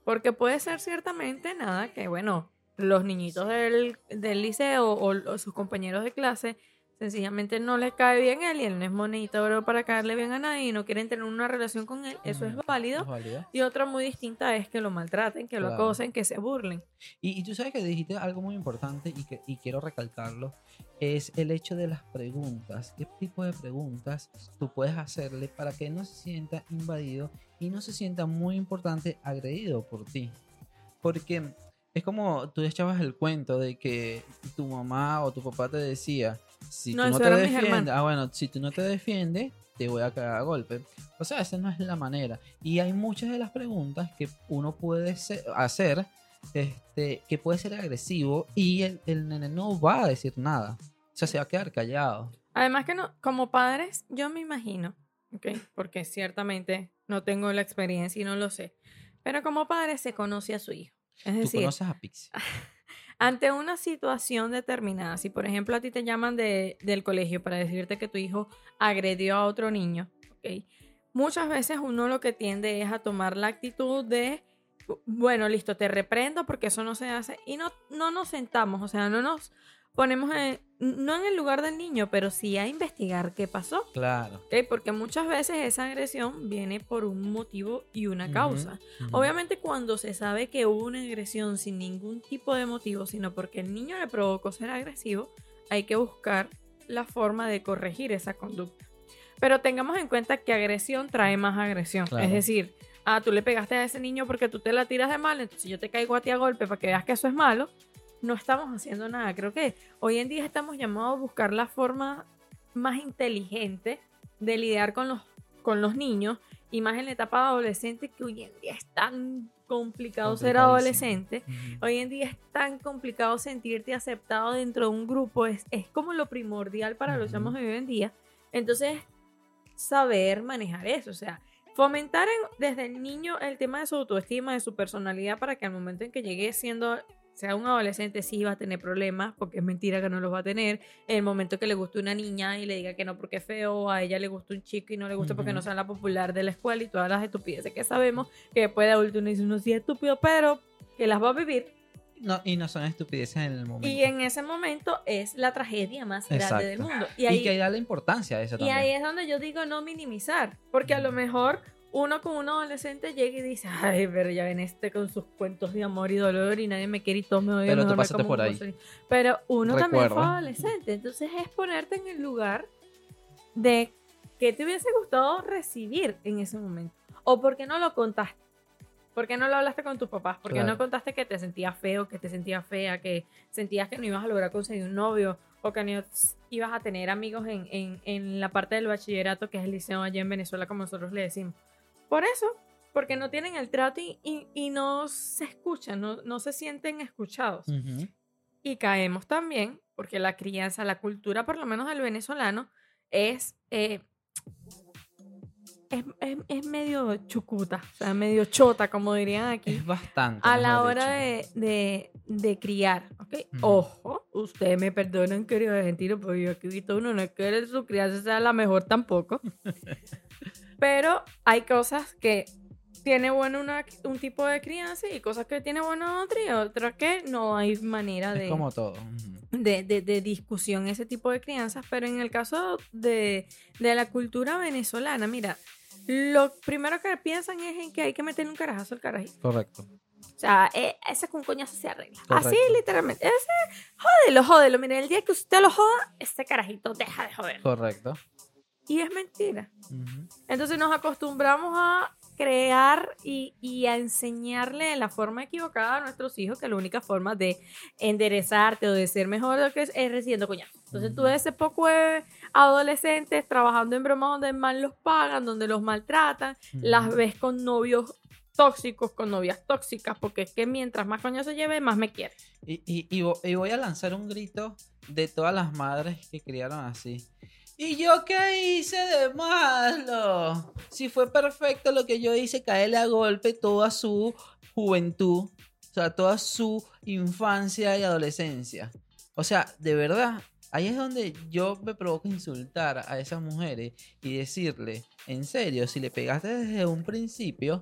Porque puede ser ciertamente nada que, bueno, los niñitos del, del liceo o, o sus compañeros de clase sencillamente no les cae bien él y él no es monedita de oro para caerle bien a nadie y no quieren tener una relación con él. Eso es válido. ¿Es válido? Y otra muy distinta es que lo maltraten, que lo acosen, que se burlen. Y, y tú sabes que dijiste algo muy importante y, que, y quiero recalcarlo, es el hecho de las preguntas. ¿Qué tipo de preguntas tú puedes hacerle para que no se sienta invadido y no se sienta muy importante agredido por ti? Porque es como tú echabas el cuento de que tu mamá o tu papá te decía, si No, tú no te defiendes, ah bueno, si tú no te defiendes, te voy a cagar a golpe. O sea, esa no es la manera. Y hay muchas de las preguntas que uno puede hacer este, que puede ser agresivo y el, el nene no va a decir nada. O sea, se va a quedar callado. Además que no, como padres, yo me imagino, ¿ok? Porque ciertamente no tengo la experiencia y no lo sé. Pero como padre se conoce a su hijo. Es Tú decir, conoces a Pixie. *laughs* ante una situación determinada, si por ejemplo a ti te llaman de- del colegio para decirte que tu hijo agredió a otro niño. Muchas veces uno lo que tiende es a tomar la actitud de, bueno, listo, te reprendo porque eso no se hace y no, no nos sentamos, o sea, no nos ponemos en, no en el lugar del niño, pero sí a investigar qué pasó. Claro. Porque muchas veces esa agresión viene por un motivo y una causa. Obviamente cuando se sabe que hubo una agresión sin ningún tipo de motivo, sino porque el niño le provocó ser agresivo, hay que buscar la forma de corregir esa conducta. Pero tengamos en cuenta que agresión trae más agresión. Claro. Es decir, ah, tú le pegaste a ese niño porque tú te la tiras de mal, entonces yo te caigo a ti a golpe para que veas que eso es malo. No estamos haciendo nada. Creo que hoy en día estamos llamados a buscar la forma más inteligente de lidiar con los, con los niños y más en la etapa adolescente que hoy en día es tan complicado ser adolescente. Hoy en día es tan complicado sentirte aceptado dentro de un grupo, es, es como lo primordial para los chamos de hoy en día. Entonces, saber manejar eso, o sea, fomentar en- desde el niño el tema de su autoestima, de su personalidad, para que al momento en que llegue siendo, sea un adolescente, sí va a tener problemas, porque es mentira que no los va a tener. En el momento que le guste una niña y le diga que no porque es feo, a ella le gusta un chico y no le gusta porque no sea la popular de la escuela y todas las estupideces que sabemos, que después de adulto uno dice, uno sí es estúpido, pero que las va a vivir. No, y no son estupideces en el momento. Y en ese momento es la tragedia más grande Exacto. del mundo. Y Y, ahí, que da la importancia a eso y también. ahí es donde yo digo no minimizar, porque a lo mejor uno con un adolescente llega y dice, ay, pero ya ven este con sus cuentos de amor y dolor y nadie me quiere y todos me odian. Pero tú pasaste por ahí. bolsón". Pero uno también fue adolescente, entonces es ponerte en el lugar de que te hubiese gustado recibir en ese momento. O por qué no lo contaste. ¿Por qué no lo hablaste con tus papás? ¿Por qué Claro. no contaste que te sentías feo, que te sentías fea, que sentías que no ibas a lograr conseguir un novio? o que no ibas a tener amigos en, en, en la parte del bachillerato, que es el liceo allá en Venezuela, como nosotros le decimos. Por eso, porque no tienen el trato y, y- y no se escuchan, no, no se sienten escuchados. Y caemos también, porque la crianza, la cultura, por lo menos del venezolano, es, eh, es, es- es medio chucuta, o sea, medio chota, como dirían aquí, Es bastante. a la hora de, de, de criar. ¿ok? Ojo, ustedes me perdonan, querido argentino, porque yo aquí he visto uno, no es que su crianza sea la mejor tampoco. *laughs* Pero hay cosas que tiene bueno una- un tipo de crianza y cosas que tiene bueno otra y otras que no hay manera de, Es como todo. de, de- de discusión ese tipo de crianzas, pero en el caso de, de la cultura venezolana, mira, lo primero que piensan es en que hay que meterle un carajazo al carajito. Correcto. O sea, eh, ese con coñazo se arregla. Correcto. Así literalmente. Ese, jódelo, jódelo. Mira, el día que usted lo joda, este carajito deja de joder. Correcto. Y es mentira. Entonces nos acostumbramos a crear y, y a enseñarle de la forma equivocada a nuestros hijos que la única forma de enderezarte o de ser mejor de lo que es, es recibiendo coñazo. Entonces tú ves ese poco de adolescentes trabajando en bromas donde mal los pagan, donde los maltratan, las ves con novios tóxicos, con novias tóxicas, porque es que mientras más coñazo lleve, más me quiere. Y, y voy a lanzar un grito de todas las madres que criaron así. ¿Y yo qué hice de malo? Si fue perfecto lo que yo hice, caerle a golpe toda su juventud, o sea, toda su infancia y adolescencia. O sea, de verdad, ahí es donde yo me provoco insultar a esas mujeres y decirle, en serio, si le pegaste desde un principio,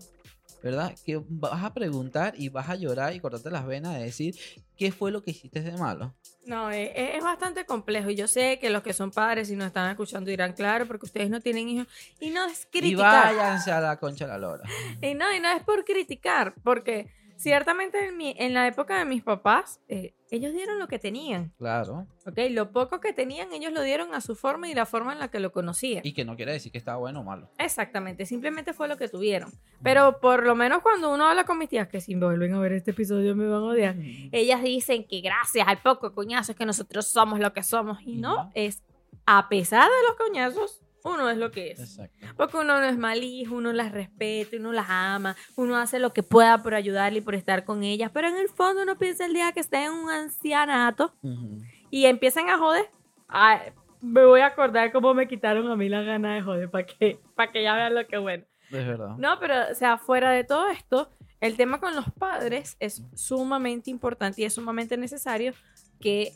¿verdad? Que vas a preguntar y vas a llorar y cortarte las venas de decir qué fue lo que hiciste de malo. No, e- e- es, bastante complejo y yo sé que los que son padres y nos están escuchando dirán, claro, porque ustedes no tienen hijos. Y no es Y criticar. váyanse a la concha de la lora. *laughs* Y no, y no es por criticar, porque ciertamente en, mi- en la época de mis papás, eh, ellos dieron lo que tenían, Claro. ¿ok? Lo poco que tenían, ellos lo dieron a su forma y la forma en la que lo conocían. Y que no quiere decir que está bueno o malo. Exactamente, simplemente fue lo que tuvieron. Pero por lo menos cuando uno habla con mis tías, que si vuelven a ver este episodio me van a odiar, ellas dicen que gracias al poco coñazo es que nosotros somos lo que somos. Y no, es a pesar de los coñazos, uno es lo que es. Exacto. Porque uno no es mal hijo, uno las respeta, uno las ama, uno hace lo que pueda por ayudarle y por estar con ellas, pero en el fondo uno piensa el día que esté en un ancianato Ujú. y empiezan a joder. ay, me voy a acordar cómo me quitaron a mí la gana de joder, para que, para que ya vean lo que bueno. Es verdad. No, pero, o sea, fuera de todo esto, el tema con los padres es sumamente importante y es sumamente necesario que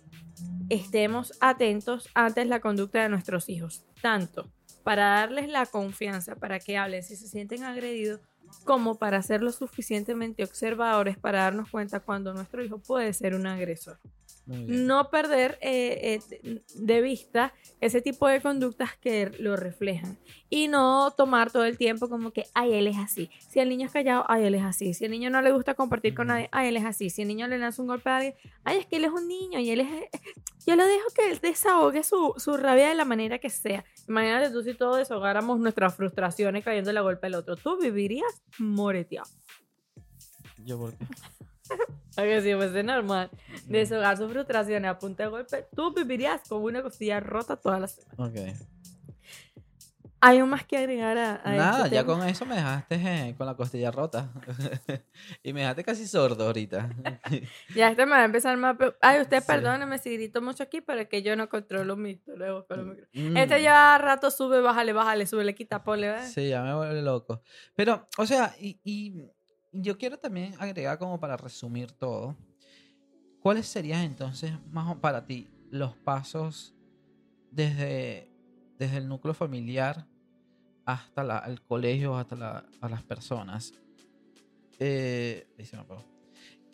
estemos atentos antes la conducta de nuestros hijos, tanto para darles la confianza para que hablen si se sienten agredidos, como para ser lo suficientemente observadores para darnos cuenta cuando nuestro hijo puede ser un agresor. No perder eh, eh, de vista ese tipo de conductas que lo reflejan y no tomar todo el tiempo como que, ay, él es así. Si el niño es callado, ay, él es así. Si el niño no le gusta compartir con nadie, ay, él es así. Si el niño le lanza un golpe a alguien, ay, es que él es un niño y él es... Yo lo dejo que él desahogue su, su rabia de la manera que sea. Imagínate tú si todos desahogáramos nuestras frustraciones cayéndole a golpe al otro. Tú vivirías moreteado. Yo porque. A que si fuese normal desahogar sus frustraciones a punta de golpe, tú vivirías con una costilla rota todas las semanas. Ok. ¿Hay un más que agregar a, a Nada, este ya tema? con eso me dejaste eh, con la costilla rota. *laughs* y me dejaste casi sordo ahorita. *laughs* Ya este me va a empezar más... Ay, usted Sí. perdóneme si grito mucho aquí, pero es que yo no controlo mi luego micro- Mm. Este ya rato sube, bájale, bájale, sube, le quita, ponle, ¿verdad? Sí, ya me vuelve loco. Pero, o sea, y, y yo quiero también agregar como para resumir todo. ¿Cuáles serían entonces, más para ti, los pasos desde, desde el núcleo familiar hasta la- el colegio, hasta la- a las personas? Eh.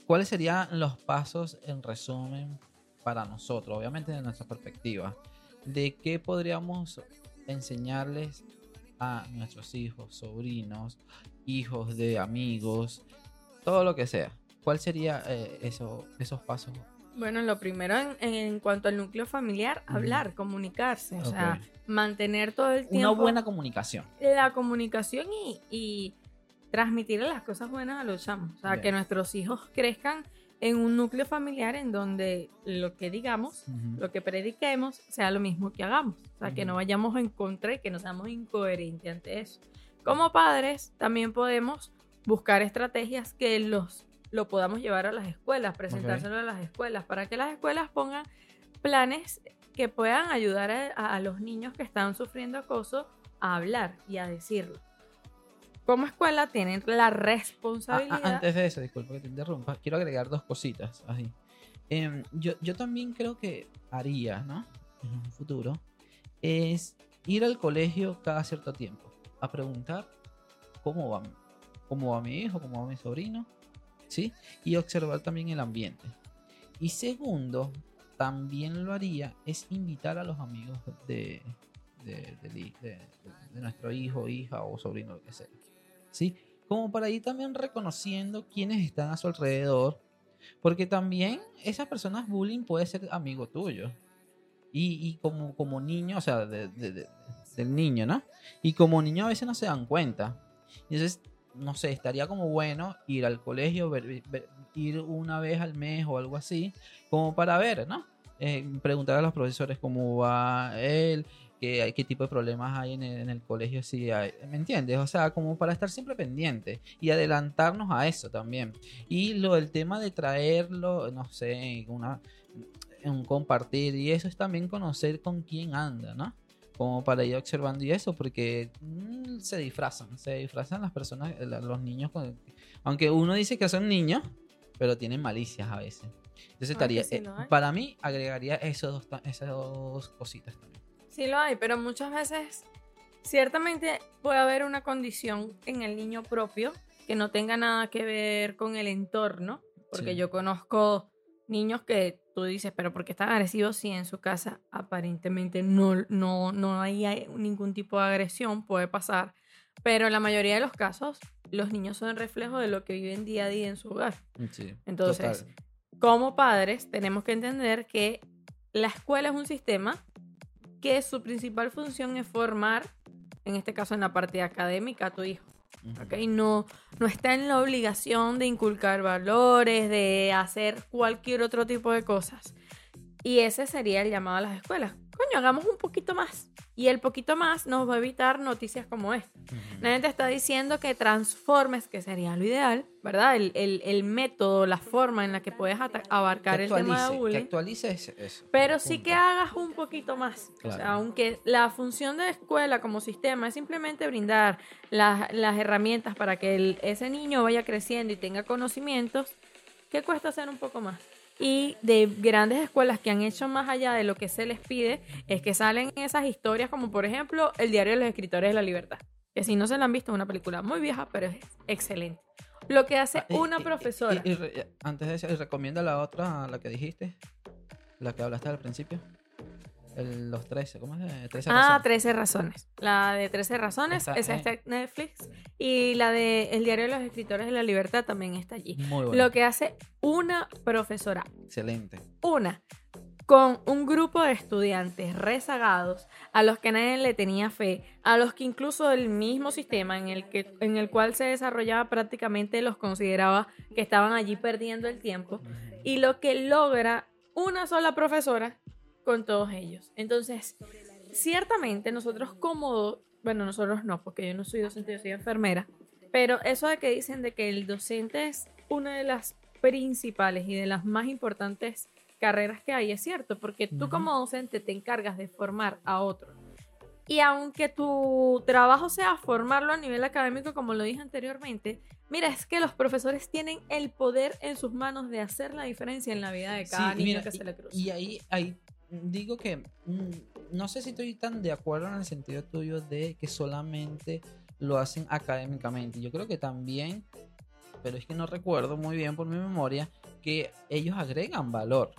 ¿Cuáles serían los pasos en resumen para nosotros, obviamente de nuestra perspectiva? ¿De qué podríamos enseñarles a nuestros hijos, sobrinos, hijos de amigos, todo lo que sea. ¿Cuál sería eh, eso, esos pasos? Bueno, lo primero en, en cuanto al núcleo familiar, hablar, comunicarse, o sea, mantener todo el Una tiempo buena comunicación. la comunicación y, y transmitirle las cosas buenas a los chamos. O sea, Bien. que nuestros hijos crezcan en un núcleo familiar en donde lo que digamos, lo que prediquemos, sea lo mismo que hagamos. O sea, que no vayamos en contra y que no seamos incoherentes ante eso. Como padres, también podemos buscar estrategias que los lo podamos llevar a las escuelas, presentárselo a las escuelas, para que las escuelas pongan planes que puedan ayudar a, los niños que están sufriendo acoso a hablar y a decirlo. Como escuela tienen la Ah, responsabilidad. ah, antes de eso, disculpa que te interrumpa, quiero agregar dos cositas. Así. Em, yo, yo también creo que haría, ¿no? En un futuro, es ir al colegio cada cierto tiempo a preguntar cómo va, cómo va mi hijo, cómo va mi sobrino, ¿sí? Y observar también el ambiente. Y segundo, también lo haría es invitar a los amigos de, de, nuestro hijo, hija o sobrino, lo que sea. ¿Sí? Como para ir también reconociendo quiénes están a su alrededor. Porque también esas personas bullying puede ser amigo tuyo. Y, y como, como niño, o sea, de- del niño, ¿no? Y como niño a veces no se dan cuenta. Entonces, no sé, estaría como bueno ir al colegio, ver- ver- ir una vez al mes o algo así, como para ver, ¿no? Eh, preguntar a los profesores cómo va él, qué, qué tipo de problemas hay en el, colegio, si ¿me entiendes? O sea, como para estar siempre pendiente y adelantarnos a eso también. Y lo del tema de traerlo, no sé, una, un compartir y eso es también conocer con quién anda, ¿no? Como para ir observando y eso, porque mm, se disfrazan, se disfrazan las personas, los niños, con- aunque uno dice que son niños, pero tienen malicias a veces. Entonces Ah, estaría, sí eh, para mí agregaría esos dos, esas dos cositas también. Sí lo hay, pero muchas veces ciertamente puede haber una condición en el niño propio que no tenga nada que ver con el entorno, porque Sí. yo conozco niños que tú dices, pero ¿por qué están agresivos si en su casa aparentemente no, no, no hay hay ningún tipo de agresión? Puede pasar, pero en la mayoría de los casos los niños son reflejo de lo que viven día a día en su hogar. Sí, Entonces, total. como padres tenemos que entender que la escuela es un sistema que su principal función es formar, en este caso en la parte académica, a tu hijo. Ujú. ¿ok? No, no está en la obligación de inculcar valores, de hacer cualquier otro tipo de cosas. Y ese sería el llamado a las escuelas. Coño, hagamos un poquito más. Y el poquito más nos va a evitar noticias como esta. Ujú. Nadie te está diciendo que transformes, que sería lo ideal, ¿verdad? El, el- el método, la forma en la que puedes abarcar que el tema de que bullying. actualice ese- eso. Pero sí que hagas un poquito más. O sea, Claro. aunque la función de la escuela como sistema es simplemente brindar las, las herramientas para que el- ese niño vaya creciendo y tenga conocimientos, ¿qué cuesta hacer un poco más? Y de grandes escuelas que han hecho más allá de lo que se les pide, es que salen esas historias como por ejemplo El Diario de los Escritores de la Libertad. Que si no se la han visto, es una película muy vieja, pero es excelente. Lo que hace Ah, una y- profesora. Y, y antes de eso, y recomienda la otra, la que dijiste, la que hablaste al principio. El- los 13, ¿cómo es? Eh, 13 Ah, razones. 13 razones. La de 13 razones, esa eh. está en Netflix. Y la de El Diario de los Escritores de la Libertad también está allí. Muy bueno. Lo que hace una profesora, Excelente. una, con un grupo de estudiantes rezagados, a los que nadie le tenía fe, a los que incluso el mismo sistema en el, que, en el cual se desarrollaba prácticamente los consideraba que estaban allí perdiendo el tiempo y lo que logra una sola profesora con todos ellos. Entonces, ciertamente nosotros como, bueno, nosotros no, porque yo no soy docente, yo soy enfermera, pero eso de que dicen de que el docente es una de las principales y de las más importantes carreras que hay, es cierto, porque tú como docente te encargas de formar a otros. Y aunque tu trabajo sea formarlo a nivel académico, como lo dije anteriormente, mira, es que los profesores tienen el poder en sus manos de hacer la diferencia en la vida de cada Sí, niño mira, que y- se le cruza. Y ahí, ahí digo que mm, no sé si estoy tan de acuerdo en el sentido tuyo de que solamente lo hacen académicamente. Yo creo que también, pero es que no recuerdo muy bien por mi memoria, que ellos agregan valor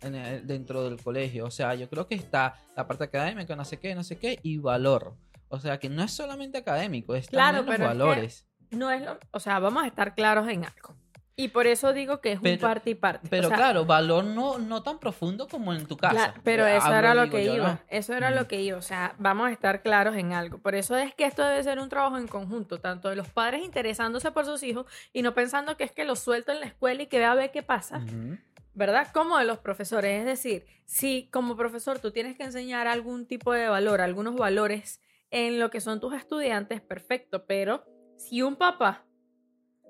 en el- dentro del colegio. O sea, yo creo que está la parte académica, no sé qué, no sé qué, y valor. O sea, que no es solamente académico, es Claro, también pero los es que- valores. No es lo, o sea, vamos a estar claros en algo. Y por eso digo que es un parte y parte. Pero O sea, claro, valor no, no tan profundo como en tu casa. Pero Eh, eso hablo, era lo digo que iba. ¿no? Eso era lo que iba. O sea, vamos a estar claros en algo. Por eso es que esto debe ser un trabajo en conjunto, tanto de los padres interesándose por sus hijos y no pensando que es que los suelto en la escuela y que vea a ver qué pasa. ¿verdad? Como de los profesores. Es decir, si como profesor tú tienes que enseñar algún tipo de valor, algunos valores en lo que son tus estudiantes, perfecto. Pero si un papá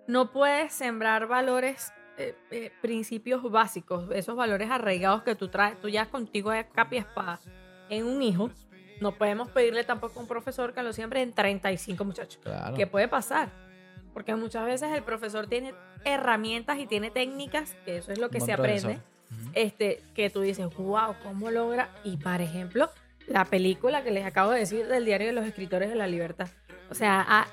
no puede sembrar valores, eh, eh, principios básicos, esos valores arraigados que tú traes, tú ya contigo de capa y espada en un hijo, no podemos pedirle tampoco a un profesor que lo siembre en 35 muchachos. Claro. ¿Qué puede pasar? Porque muchas veces el profesor tiene herramientas y tiene técnicas, que eso es lo que se aprende, este, que tú dices, wow, ¿cómo logra? Y por ejemplo, la película que les acabo de decir del Diario de los Escritores de la Libertad. O sea, a-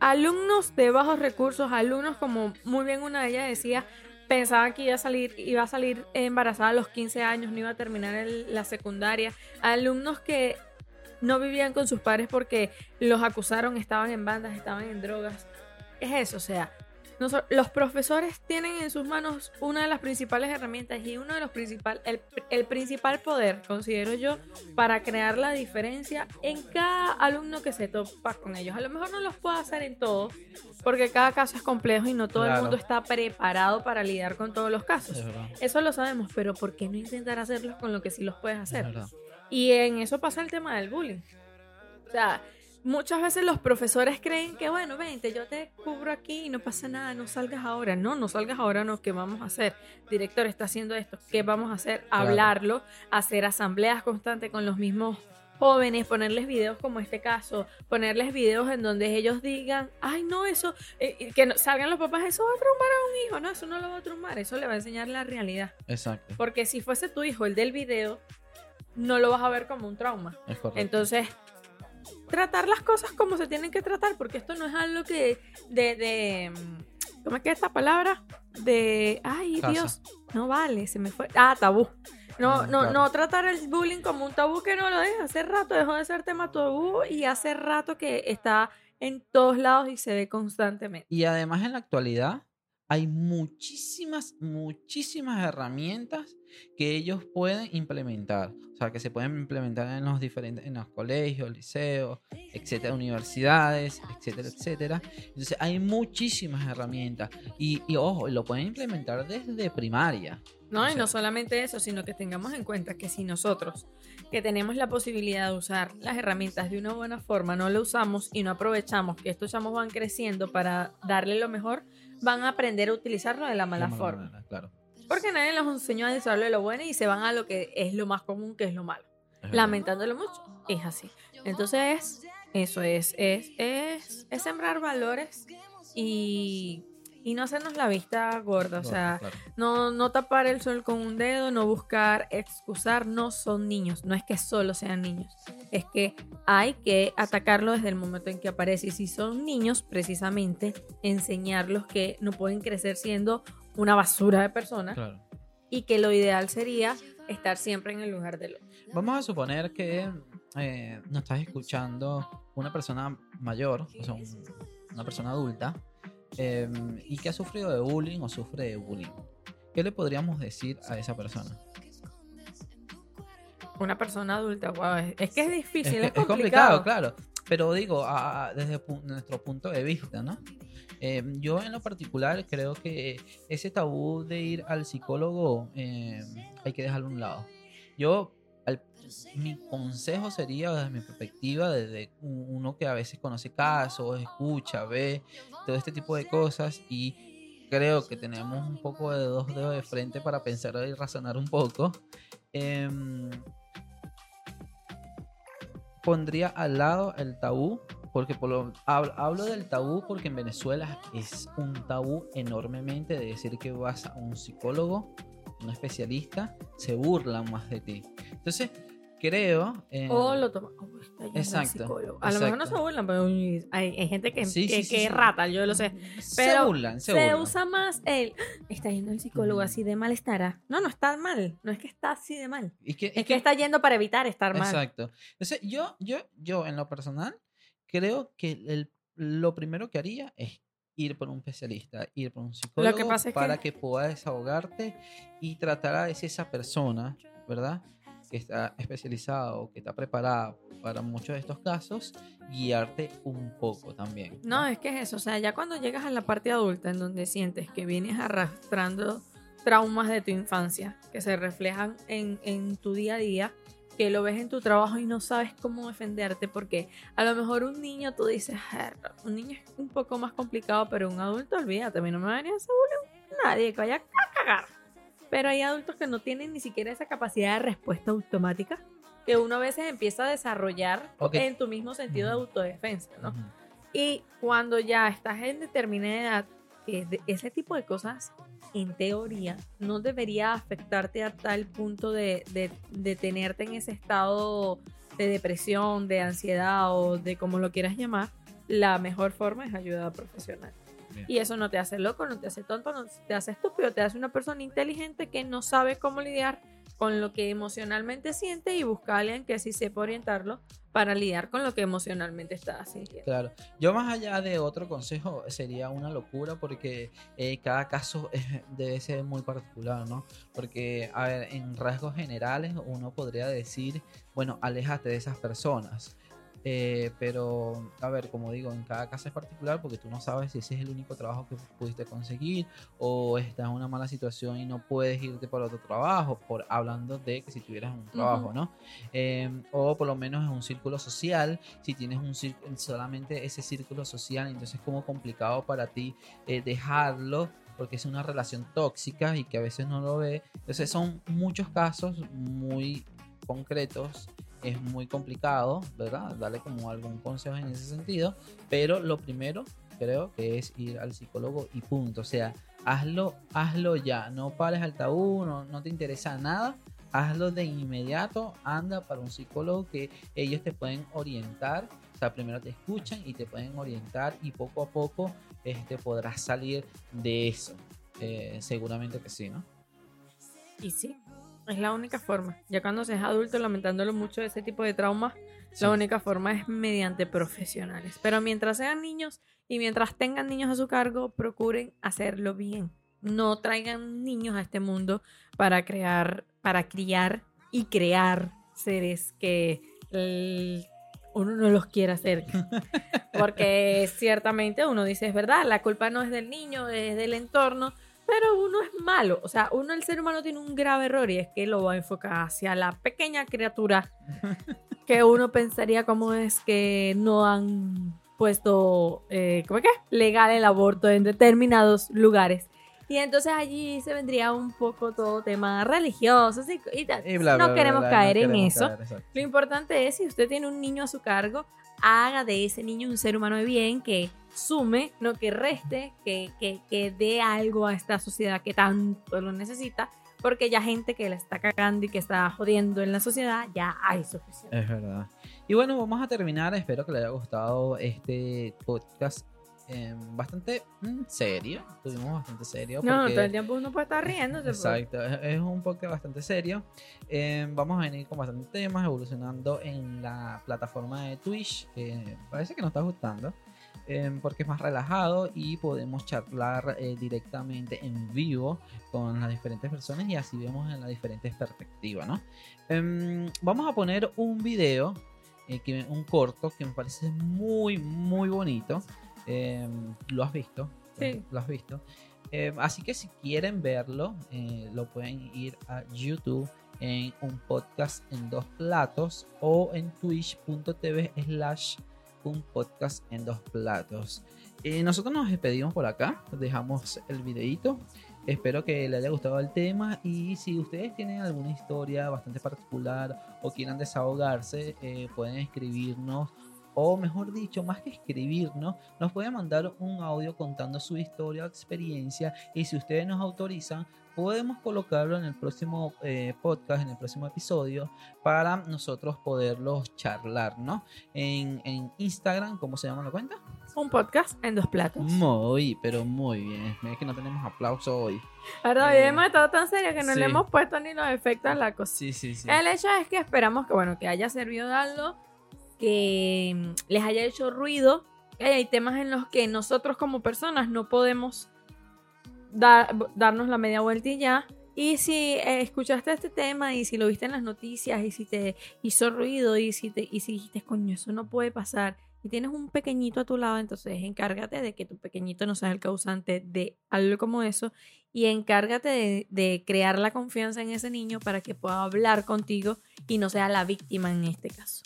alumnos de bajos recursos, alumnos como muy bien una de ellas decía, pensaban que iba a salir, iba a salir embarazada a los 15 años, no iba a terminar la secundaria, alumnos que no vivían con sus padres porque los acusaron, estaban en bandas, estaban en drogas. Es eso, o sea, los profesores tienen en sus manos una de las principales herramientas y uno de los principales, el, el principal poder, considero yo, para crear la diferencia en cada alumno que se topa con ellos. A lo mejor no los puedo hacer en todo, porque cada caso es complejo y no todo el mundo está preparado para lidiar con todos los casos. Es. Eso lo sabemos, pero ¿por qué no intentar hacerlos con lo que sí los puedes Es hacer? Y en eso pasa el tema del bullying. O sea, muchas veces los profesores creen que, bueno, vente, yo te cubro aquí y no pasa nada, no salgas ahora. No, no salgas ahora, no, ¿qué vamos a hacer? Director está haciendo esto, ¿qué vamos a hacer? Claro. Hablarlo, hacer asambleas constantes con los mismos jóvenes, ponerles videos como este caso, ponerles videos en donde ellos digan, ay, no, eso, eh, eh, que no- salgan los papás, eso va a traumar a un hijo, no, eso no lo va a traumar, eso le va a enseñar la realidad. Exacto. Porque si fuese tu hijo el del video, no lo vas a ver como un trauma. Es correcto. Entonces, tratar las cosas como se tienen que tratar, porque esto no es algo que de, de mm, ¿cómo es que es esta palabra? De, ay Casa. Dios, no vale, se me fue. Ah, tabú. No, Mm, no, claro. no tratar el bullying como un tabú que no lo es. Hace rato dejó de ser tema tabú y hace rato que está en todos lados y se ve constantemente. Y además en la actualidad hay muchísimas, muchísimas herramientas que ellos pueden implementar. O sea, que se pueden implementar en los diferentes, en los colegios, liceos, etcétera, universidades, etcétera, etcétera. Entonces hay muchísimas herramientas. Y, y ojo, lo pueden implementar desde primaria. No, O y no solamente eso, sino que tengamos en cuenta que si nosotros, que tenemos la posibilidad de usar las herramientas de una buena forma, no lo usamos y no aprovechamos que estos chamos van creciendo para darle lo mejor, van a aprender a utilizarlo de la mala De mala forma. manera, Claro. Porque nadie les enseñó a usarlo de lo bueno y se van a lo que es lo más común, que es lo malo. es verdad. Lamentándolo mucho, es así. Entonces, eso es, es, es, es sembrar valores y, y no hacernos la vista gorda. O sea, Claro. no, no tapar el sol con un dedo, no buscar excusar, no son niños, no es que solo sean niños, es que hay que atacarlo desde el momento en que aparece y si son niños, precisamente enseñarlos que no pueden crecer siendo una basura de personas Claro. y que lo ideal sería estar siempre en el lugar del otro. Vamos a suponer que eh, nos estás escuchando una persona mayor, o sea, un- una persona adulta, eh, y que ha sufrido de bullying o sufre de bullying. ¿Qué le podríamos decir a esa persona? Una persona adulta, wow, es, es que es Es, difícil, que- es, es complicado. claro. Pero digo, a- a- desde pu- nuestro punto de vista, ¿no? Eh, yo en lo particular creo que ese tabú de ir al psicólogo eh, hay que dejarlo a un lado. Yo, al- mi consejo sería desde mi perspectiva, desde uno que a veces conoce casos, escucha, ve todo este tipo de cosas y creo que tenemos un poco de dos dedos de frente para pensar y razonar un poco. em, pondría al lado el tabú, porque por lo, hablo, hablo del tabú porque en Venezuela es un tabú enormemente de decir que vas a un psicólogo, un especialista, se burlan más de ti. Entonces, creo... en- O lo toma. oh, Exacto. A lo mejor no se exacto. burlan, pero hay, hay gente que, Sí, que, sí, que sí. es rata, yo lo sé. se pero burlan, se, Se, burlan. usa más el. "Ah, Está yendo al psicólogo, así de mal estará. No, no está mal. No es que está así de mal. Y que- Es que está yendo para evitar estar mal. Exacto. Entonces, yo, yo, yo en lo personal, creo que el- lo primero que haría es ir por un especialista, ir por un psicólogo pasa es para que- que puedas desahogarte y tratar a veces esa persona, ¿verdad? Que está especializada o que está preparada para muchos de estos casos, guiarte un poco también. No, es que es eso. O sea, ya cuando llegas a la parte adulta en donde sientes que vienes arrastrando traumas de tu infancia que se reflejan en, en tu día a día, que lo ves en tu trabajo y no sabes cómo defenderte, porque a lo mejor un niño tú dices, "Jerga, un niño es un poco más complicado, pero un adulto, olvídate, a mí no me va a venir bullying nadie que vaya a cagar. Pero hay adultos que no tienen ni siquiera esa capacidad de respuesta automática que uno a veces empieza a desarrollar en tu mismo sentido de autodefensa, ¿no? Y cuando ya estás en determinada edad, que ese tipo de cosas, en teoría, no debería afectarte a tal punto de, de- tenerte en ese estado de depresión, de ansiedad o de como lo quieras llamar, la mejor forma es ayuda profesional. Bien. Y eso no te hace loco, no te hace tonto, no te hace estúpido, te hace una persona inteligente que no sabe cómo lidiar con lo que emocionalmente siente y busca a alguien que sí sepa orientarlo para lidiar con lo que emocionalmente está sintiendo. Claro, yo más allá de otro consejo sería una locura porque eh, cada caso es- *laughs* debe ser muy particular, ¿no? Porque, a ver, en rasgos generales uno podría decir, bueno, aléjate de esas personas. Eh, pero, a ver, como digo, en cada caso es particular porque tú no sabes si ese es el único trabajo que pudiste conseguir o estás en una mala situación y no puedes irte por otro trabajo, por hablando de que si tuvieras un trabajo. ¿no? Eh, o por lo menos en un círculo social, si tienes un cir- solamente ese círculo social, entonces es como complicado para ti eh, dejarlo porque es una relación tóxica y que a veces no lo ve. Entonces son muchos casos muy concretos, es muy complicado, ¿verdad? Darle como algún consejo en ese sentido, pero lo primero creo que es ir al psicólogo y punto, o sea, hazlo, hazlo ya, no pares al tabú, no, no te interesa nada, hazlo de inmediato, anda para un psicólogo que ellos te pueden orientar, o sea, primero te escuchan y te pueden orientar y poco a poco este, podrás salir de eso. Eh, seguramente que sí, ¿no? Y sí, es la única forma. Ya cuando seas adulto, lamentándolo mucho ese tipo de traumas, Sí. la única forma es mediante profesionales. Pero mientras sean niños y mientras tengan niños a su cargo, procuren hacerlo bien. No traigan niños a este mundo para crear, para criar y crear seres que el- uno no los quiera hacer. *laughs* Porque ciertamente uno dice, es verdad, la culpa no es del niño, es del entorno, pero uno es malo. O sea, uno, el ser humano, tiene un grave error y es que lo va a enfocar hacia la pequeña criatura *laughs* que uno pensaría como es que no han puesto, eh, ¿cómo es que? Legal el aborto en determinados lugares. Y entonces allí se vendría un poco todo tema religioso y, y. Y bla, no bla, bla, queremos bla, caer en eso. caer. Lo importante es, si usted tiene un niño a su cargo, haga de ese niño un ser humano de bien que sume, no que reste, que, que, que dé algo a esta sociedad que tanto lo necesita, porque ya gente que la está cagando y que está jodiendo en la sociedad, ya hay suficiente. Es verdad. Y bueno, vamos a terminar. Espero que le haya gustado este podcast eh, bastante mm, serio. Tuvimos bastante serio. No, porque- todo el tiempo uno puede estar riéndose. pues. Exacto, es, es un podcast bastante serio. Eh, vamos a venir con bastantes temas evolucionando en la plataforma de Twitch, que parece que nos está gustando, eh, porque es más relajado y podemos charlar eh, directamente en vivo con las diferentes personas y así vemos en las diferentes perspectivas, ¿no? Em, vamos a poner un video, eh, que, un corto que me parece muy, muy bonito. Em, ¿Lo has visto? Sí. ¿Lo has visto? Así que si quieren verlo, eh, lo pueden ir a YouTube en un podcast en dos platos o en twitch.tv slash un podcast en dos platos. Eh, nosotros nos despedimos por acá, dejamos el videito. Espero que les haya gustado el tema y si ustedes tienen alguna historia bastante particular o quieran desahogarse, eh, pueden escribirnos o mejor dicho, más que escribirnos, nos pueden mandar un audio contando su historia o experiencia y si ustedes nos autorizan, podemos colocarlo en el próximo eh, podcast, en el próximo episodio, para nosotros poderlos charlar, ¿no? En, en Instagram, ¿cómo se llama la cuenta? Un podcast en dos platos. Muy, pero muy bien. Mira que no tenemos aplauso hoy. Ahora, Eh, hemos estado tan serios que no sí. le hemos puesto ni los efectos a la cosa. Sí, sí, sí. El hecho es que esperamos que, bueno, que haya servido de algo, que mm, les haya hecho ruido hay temas en los que nosotros como personas no podemos dar, darnos la media vuelta y ya. Y si eh, escuchaste este tema y si lo viste en las noticias y si te hizo ruido y si, te, y si dijiste, coño, eso no puede pasar y tienes un pequeñito a tu lado, entonces encárgate de que tu pequeñito no sea el causante de algo como eso y encárgate de, de crear la confianza en ese niño para que pueda hablar contigo y no sea la víctima en este caso.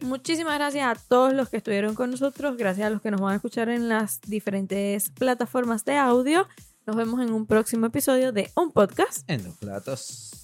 Muchísimas gracias a todos los que estuvieron con nosotros, gracias a los que nos van a escuchar en las diferentes plataformas de audio. Nos vemos en un próximo episodio de Un Podcast. En los platos.